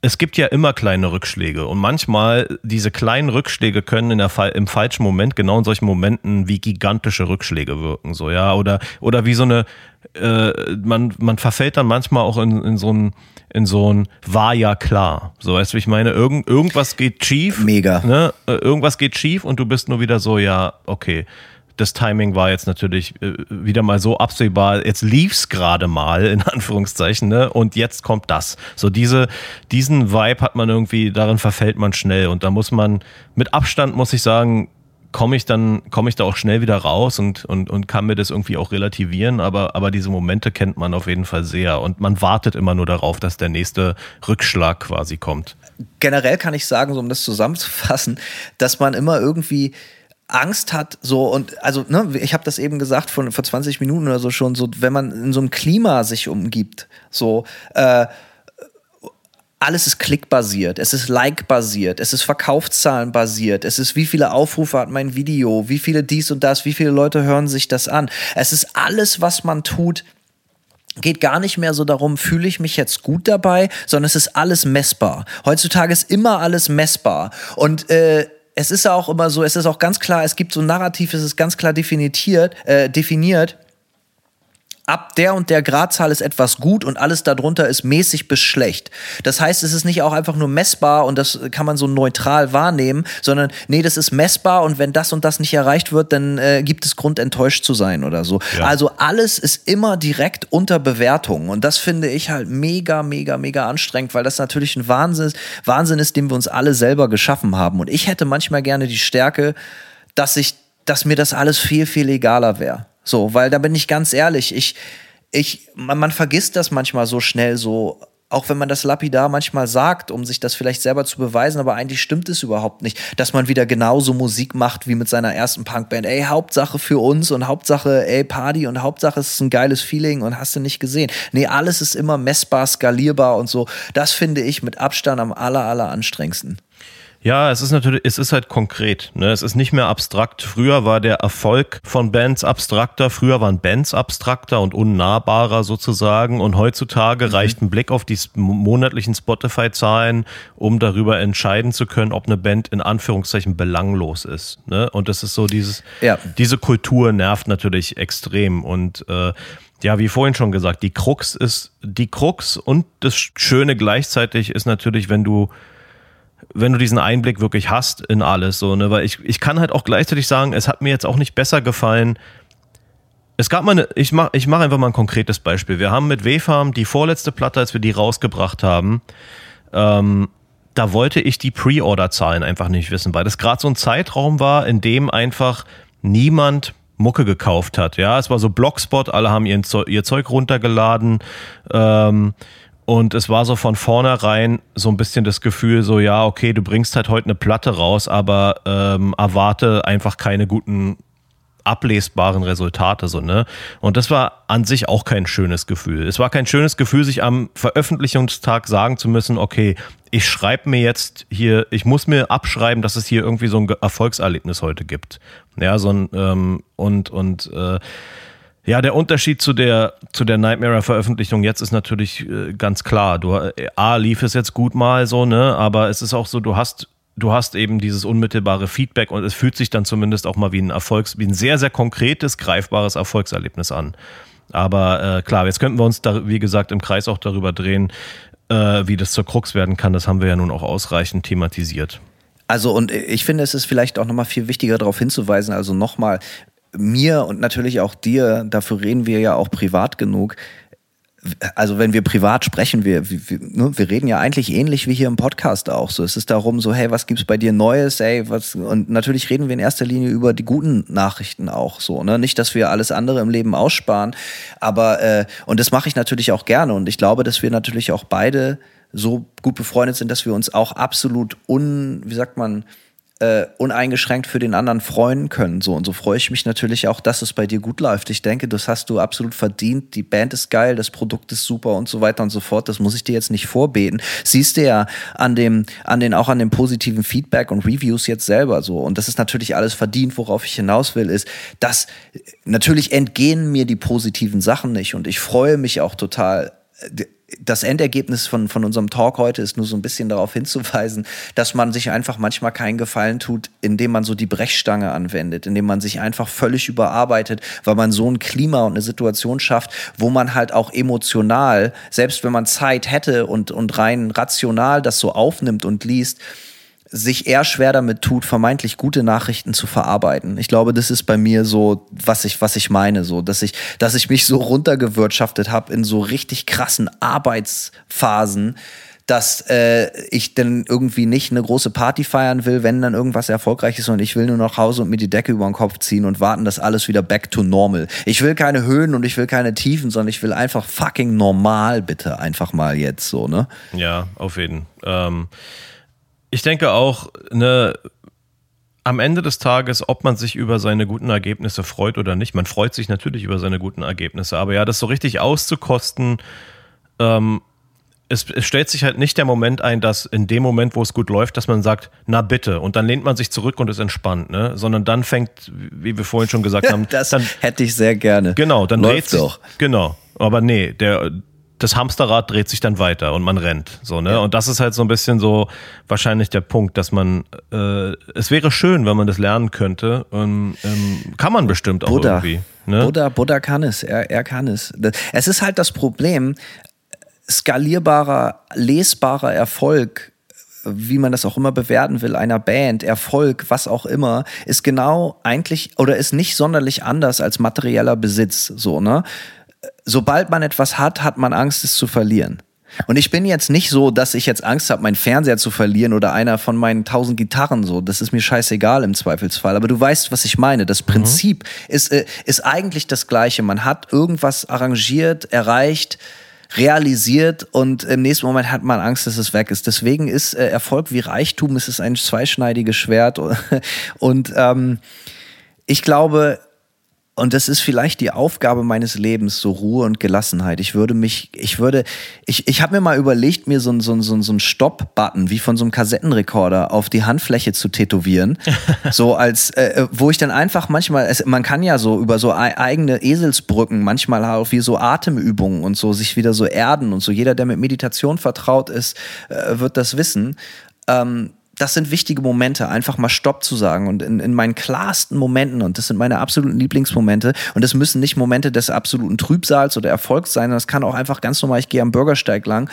es gibt ja immer kleine Rückschläge und manchmal diese kleinen Rückschläge können in der Fall, im falschen Moment genau in solchen Momenten wie gigantische Rückschläge wirken so ja oder oder wie so eine äh, man man verfällt dann manchmal auch in, in so ein in so ein war ja klar so weißt du ich meine Irgend, irgendwas geht schief mega ne? Äh, irgendwas geht schief und du bist nur wieder so ja okay das Timing war jetzt natürlich äh, wieder mal so absehbar. Jetzt lief's gerade mal, in Anführungszeichen, ne? Und jetzt kommt das. So diese, diesen Vibe hat man irgendwie, darin verfällt man schnell. Und da muss man, mit Abstand muss ich sagen, komme ich dann, komme ich da auch schnell wieder raus und, und, und kann mir das irgendwie auch relativieren. Aber, aber diese Momente kennt man auf jeden Fall sehr. Und man wartet immer nur darauf, dass der nächste Rückschlag quasi kommt. Generell kann ich sagen, so um das zusammenzufassen, dass man immer irgendwie Angst hat, so und also, ne, ich habe das eben gesagt von vor 20 Minuten oder so schon, so wenn man in so einem Klima sich umgibt, so äh, alles ist klickbasiert, es ist like-basiert, es ist Verkaufszahlen-basiert, es ist wie viele Aufrufe hat mein Video, wie viele dies und das, wie viele Leute hören sich das an. Es ist alles, was man tut, geht gar nicht mehr so darum, fühle ich mich jetzt gut dabei, sondern es ist alles messbar. Heutzutage ist immer alles messbar. Und äh, es ist auch immer so, es ist auch ganz klar, es gibt so ein Narrativ, es ist ganz klar definiert, äh, definiert ab der und der Gradzahl ist etwas gut und alles darunter ist mäßig bis schlecht. Das heißt, es ist nicht auch einfach nur messbar und das kann man so neutral wahrnehmen, sondern nee, das ist messbar und wenn das und das nicht erreicht wird, dann äh, gibt es Grund enttäuscht zu sein oder so. Ja. Also alles ist immer direkt unter Bewertung und das finde ich halt mega, mega, mega anstrengend, weil das natürlich ein Wahnsinn, Wahnsinn ist, den wir uns alle selber geschaffen haben. Und ich hätte manchmal gerne die Stärke, dass ich, dass mir das alles viel, viel egaler wäre. So, weil da bin ich ganz ehrlich, ich, ich, man, man vergisst das manchmal so schnell so, auch wenn man das lapidar manchmal sagt, um sich das vielleicht selber zu beweisen, aber eigentlich stimmt es überhaupt nicht, dass man wieder genauso Musik macht wie mit seiner ersten Punkband. Ey, Hauptsache für uns und Hauptsache, ey, Party und Hauptsache es ist ein geiles Feeling und hast du nicht gesehen. Nee, alles ist immer messbar, skalierbar und so. Das finde ich mit Abstand am aller, aller anstrengendsten. Ja, es ist natürlich, es ist halt konkret. Ne? Es ist nicht mehr abstrakt. Früher war der Erfolg von Bands abstrakter. Früher waren Bands abstrakter und unnahbarer sozusagen. Und heutzutage mhm. reicht ein Blick auf die monatlichen Spotify-Zahlen, um darüber entscheiden zu können, ob eine Band in Anführungszeichen belanglos ist. Ne? Und das ist so dieses, ja. diese Kultur nervt natürlich extrem. Und äh, ja, wie vorhin schon gesagt, die Krux ist, die Krux und das Schöne gleichzeitig ist natürlich, wenn du wenn du diesen Einblick wirklich hast in alles, so, ne, weil ich, ich kann halt auch gleichzeitig sagen, es hat mir jetzt auch nicht besser gefallen. Es gab mal eine, ich mach, ich mach einfach mal ein konkretes Beispiel. Wir haben mit W-Farm die vorletzte Platte, als wir die rausgebracht haben, ähm, da wollte ich die Pre-Order-Zahlen einfach nicht wissen, weil das gerade so ein Zeitraum war, in dem einfach niemand Mucke gekauft hat. Ja, es war so Blogspot, alle haben ihr Zeug runtergeladen. Ähm, und es war so von vornherein so ein bisschen das Gefühl, so ja, okay, du bringst halt heute eine Platte raus, aber ähm, erwarte einfach keine guten ablesbaren Resultate so ne? Und das war an sich auch kein schönes Gefühl. Es war kein schönes Gefühl sich am Veröffentlichungstag sagen zu müssen okay ich schreibe mir jetzt hier ich muss mir abschreiben dass es hier irgendwie so ein Erfolgserlebnis heute gibt. Ja so ein ähm, und und äh, ja, der Unterschied zu der, zu der Nightmare-Veröffentlichung jetzt ist natürlich äh, ganz klar. Du, äh, A, lief es jetzt gut mal so, ne, aber es ist auch so, du hast, du hast eben dieses unmittelbare Feedback und es fühlt sich dann zumindest auch mal wie ein Erfolgs, wie ein sehr, sehr konkretes, greifbares Erfolgserlebnis an. Aber äh, klar, jetzt könnten wir uns da, wie gesagt, im Kreis auch darüber drehen, äh, wie das zur Krux werden kann. Das haben wir ja nun auch ausreichend thematisiert. Also und ich finde, es ist vielleicht auch nochmal viel wichtiger darauf hinzuweisen, also nochmal, mir und natürlich auch dir, dafür reden wir ja auch privat genug. Also wenn wir privat sprechen, wir, wir, ne, wir reden ja eigentlich ähnlich wie hier im Podcast auch. So, es ist darum so, hey, was gibt's bei dir Neues, ey, was und natürlich reden wir in erster Linie über die guten Nachrichten auch so, ne? Nicht, dass wir alles andere im Leben aussparen, aber äh, und das mache ich natürlich auch gerne und ich glaube, dass wir natürlich auch beide so gut befreundet sind, dass wir uns auch absolut un, wie sagt man, äh, uneingeschränkt für den anderen freuen können. So und so freue ich mich natürlich auch, dass es bei dir gut läuft. Ich denke, das hast du absolut verdient. Die Band ist geil, das Produkt ist super und so weiter und so fort. Das muss ich dir jetzt nicht vorbeten. Siehst du ja an dem, an den auch an dem positiven Feedback und Reviews jetzt selber so. Und das ist natürlich alles verdient. Worauf ich hinaus will, ist, dass natürlich entgehen mir die positiven Sachen nicht und ich freue mich auch total äh, das Endergebnis von, von unserem Talk heute ist nur so ein bisschen darauf hinzuweisen, dass man sich einfach manchmal keinen Gefallen tut, indem man so die Brechstange anwendet, indem man sich einfach völlig überarbeitet, weil man so ein Klima und eine Situation schafft, wo man halt auch emotional, selbst wenn man Zeit hätte und, und rein rational das so aufnimmt und liest, sich eher schwer damit tut, vermeintlich gute Nachrichten zu verarbeiten. Ich glaube, das ist bei mir so, was ich, was ich meine, so, dass ich, dass ich mich so runtergewirtschaftet habe in so richtig krassen Arbeitsphasen, dass äh, ich dann irgendwie nicht eine große Party feiern will, wenn dann irgendwas erfolgreich ist und ich will nur nach Hause und mir die Decke über den Kopf ziehen und warten, dass alles wieder back to normal. Ich will keine Höhen und ich will keine Tiefen, sondern ich will einfach fucking normal, bitte, einfach mal jetzt so, ne? Ja, auf jeden. Ähm ich denke auch, ne, am Ende des Tages, ob man sich über seine guten Ergebnisse freut oder nicht, man freut sich natürlich über seine guten Ergebnisse, aber ja, das so richtig auszukosten, ähm, es, es, stellt sich halt nicht der Moment ein, dass in dem Moment, wo es gut läuft, dass man sagt, na bitte, und dann lehnt man sich zurück und ist entspannt, ne? Sondern dann fängt, wie wir vorhin schon gesagt haben, das dann, hätte ich sehr gerne. Genau, dann läuft dreht doch. Sich, genau, aber nee, der das Hamsterrad dreht sich dann weiter und man rennt. So, ne? Ja. Und das ist halt so ein bisschen so wahrscheinlich der Punkt, dass man, äh, es wäre schön, wenn man das lernen könnte. Und, ähm, kann man bestimmt auch Buddha. irgendwie. Ne? Buddha, Buddha kann es, er, er kann es. Es ist halt das Problem, skalierbarer, lesbarer Erfolg wie man das auch immer bewerten will, einer Band, Erfolg, was auch immer, ist genau eigentlich oder ist nicht sonderlich anders als materieller Besitz, so, ne? Sobald man etwas hat, hat man Angst, es zu verlieren. Und ich bin jetzt nicht so, dass ich jetzt Angst habe, meinen Fernseher zu verlieren oder einer von meinen tausend Gitarren so. Das ist mir scheißegal im Zweifelsfall. Aber du weißt, was ich meine. Das Prinzip mhm. ist, äh, ist eigentlich das gleiche. Man hat irgendwas arrangiert, erreicht, realisiert und im nächsten Moment hat man Angst, dass es weg ist. Deswegen ist äh, Erfolg wie Reichtum, es ist ein zweischneidiges Schwert. und ähm, ich glaube, und das ist vielleicht die Aufgabe meines Lebens, so Ruhe und Gelassenheit. Ich würde mich, ich würde, ich, ich habe mir mal überlegt, mir so, ein so, so, so ein Stopp-Button wie von so einem Kassettenrekorder auf die Handfläche zu tätowieren. so als, äh, wo ich dann einfach manchmal, es, man kann ja so über so eigene Eselsbrücken manchmal auch wie so Atemübungen und so sich wieder so erden und so. Jeder, der mit Meditation vertraut ist, äh, wird das wissen. Ähm, das sind wichtige Momente, einfach mal Stopp zu sagen. Und in, in meinen klarsten Momenten, und das sind meine absoluten Lieblingsmomente, und das müssen nicht Momente des absoluten Trübsals oder Erfolgs sein, das kann auch einfach ganz normal, ich gehe am Bürgersteig lang,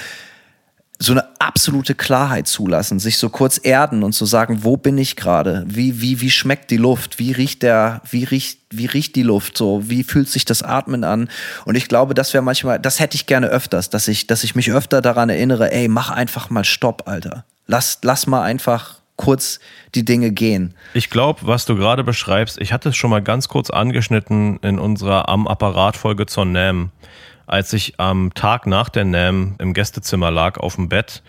so eine absolute Klarheit zulassen, sich so kurz erden und zu so sagen, wo bin ich gerade? Wie, wie, wie schmeckt die Luft? Wie riecht der, wie riecht, wie riecht die Luft so? Wie fühlt sich das Atmen an? Und ich glaube, das wäre manchmal, das hätte ich gerne öfters, dass ich, dass ich mich öfter daran erinnere, ey, mach einfach mal Stopp, Alter. Lass, lass mal einfach kurz die Dinge gehen. Ich glaube, was du gerade beschreibst, ich hatte es schon mal ganz kurz angeschnitten in unserer Am Apparat-Folge zur NAM, als ich am Tag nach der NAM im Gästezimmer lag auf dem Bett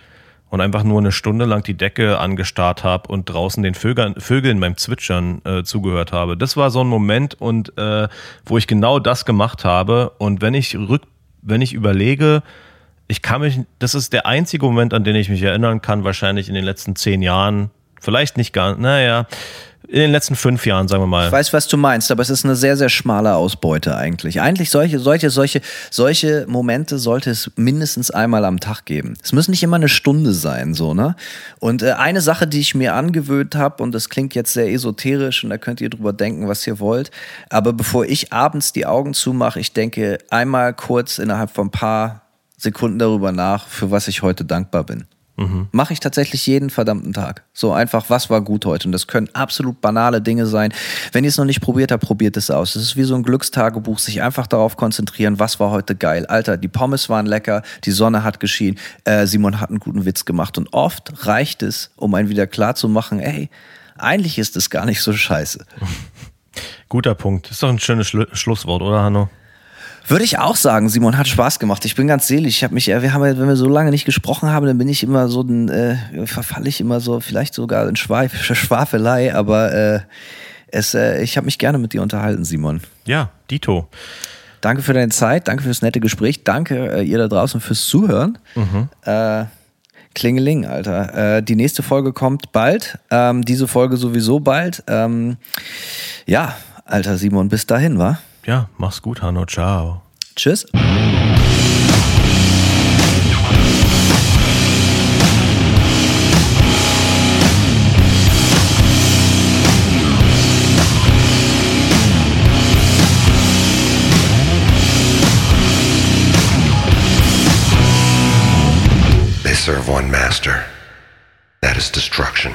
und einfach nur eine Stunde lang die Decke angestarrt habe und draußen den Vögeln, Vögeln beim Zwitschern äh, zugehört habe. Das war so ein Moment und äh, wo ich genau das gemacht habe. Und wenn ich rück, wenn ich überlege, ich kann mich, das ist der einzige Moment, an den ich mich erinnern kann, wahrscheinlich in den letzten zehn Jahren. Vielleicht nicht gar, naja, in den letzten fünf Jahren, sagen wir mal. Ich weiß, was du meinst, aber es ist eine sehr, sehr schmale Ausbeute eigentlich. Eigentlich solche, solche, solche, solche Momente sollte es mindestens einmal am Tag geben. Es muss nicht immer eine Stunde sein, so, ne? Und äh, eine Sache, die ich mir angewöhnt habe, und das klingt jetzt sehr esoterisch und da könnt ihr drüber denken, was ihr wollt, aber bevor ich abends die Augen zumache, ich denke einmal kurz innerhalb von ein paar Sekunden darüber nach, für was ich heute dankbar bin. Mhm. Mache ich tatsächlich jeden verdammten Tag. So einfach, was war gut heute? Und das können absolut banale Dinge sein. Wenn ihr es noch nicht probiert habt, probiert es aus. Es ist wie so ein Glückstagebuch, sich einfach darauf konzentrieren, was war heute geil. Alter, die Pommes waren lecker, die Sonne hat geschienen, äh, Simon hat einen guten Witz gemacht. Und oft reicht es, um einen wieder klar zu machen, ey, eigentlich ist es gar nicht so scheiße. Guter Punkt. Ist doch ein schönes Schlu Schlusswort, oder Hanno? Würde ich auch sagen, Simon, hat Spaß gemacht. Ich bin ganz selig. Ich habe mich, wir haben, wenn wir so lange nicht gesprochen haben, dann bin ich immer so, äh, verfalle ich immer so, vielleicht sogar in Schwaf Schwafelei, aber äh, es, äh, ich habe mich gerne mit dir unterhalten, Simon. Ja, Dito. Danke für deine Zeit, danke fürs nette Gespräch, danke äh, ihr da draußen fürs Zuhören. Mhm. Äh, Klingeling, Alter. Äh, die nächste Folge kommt bald. Ähm, diese Folge sowieso bald. Ähm, ja, Alter Simon, bis dahin, wa? Ja, mach's gut, Hanno. Ciao. Tschüss. They serve one master. That is destruction.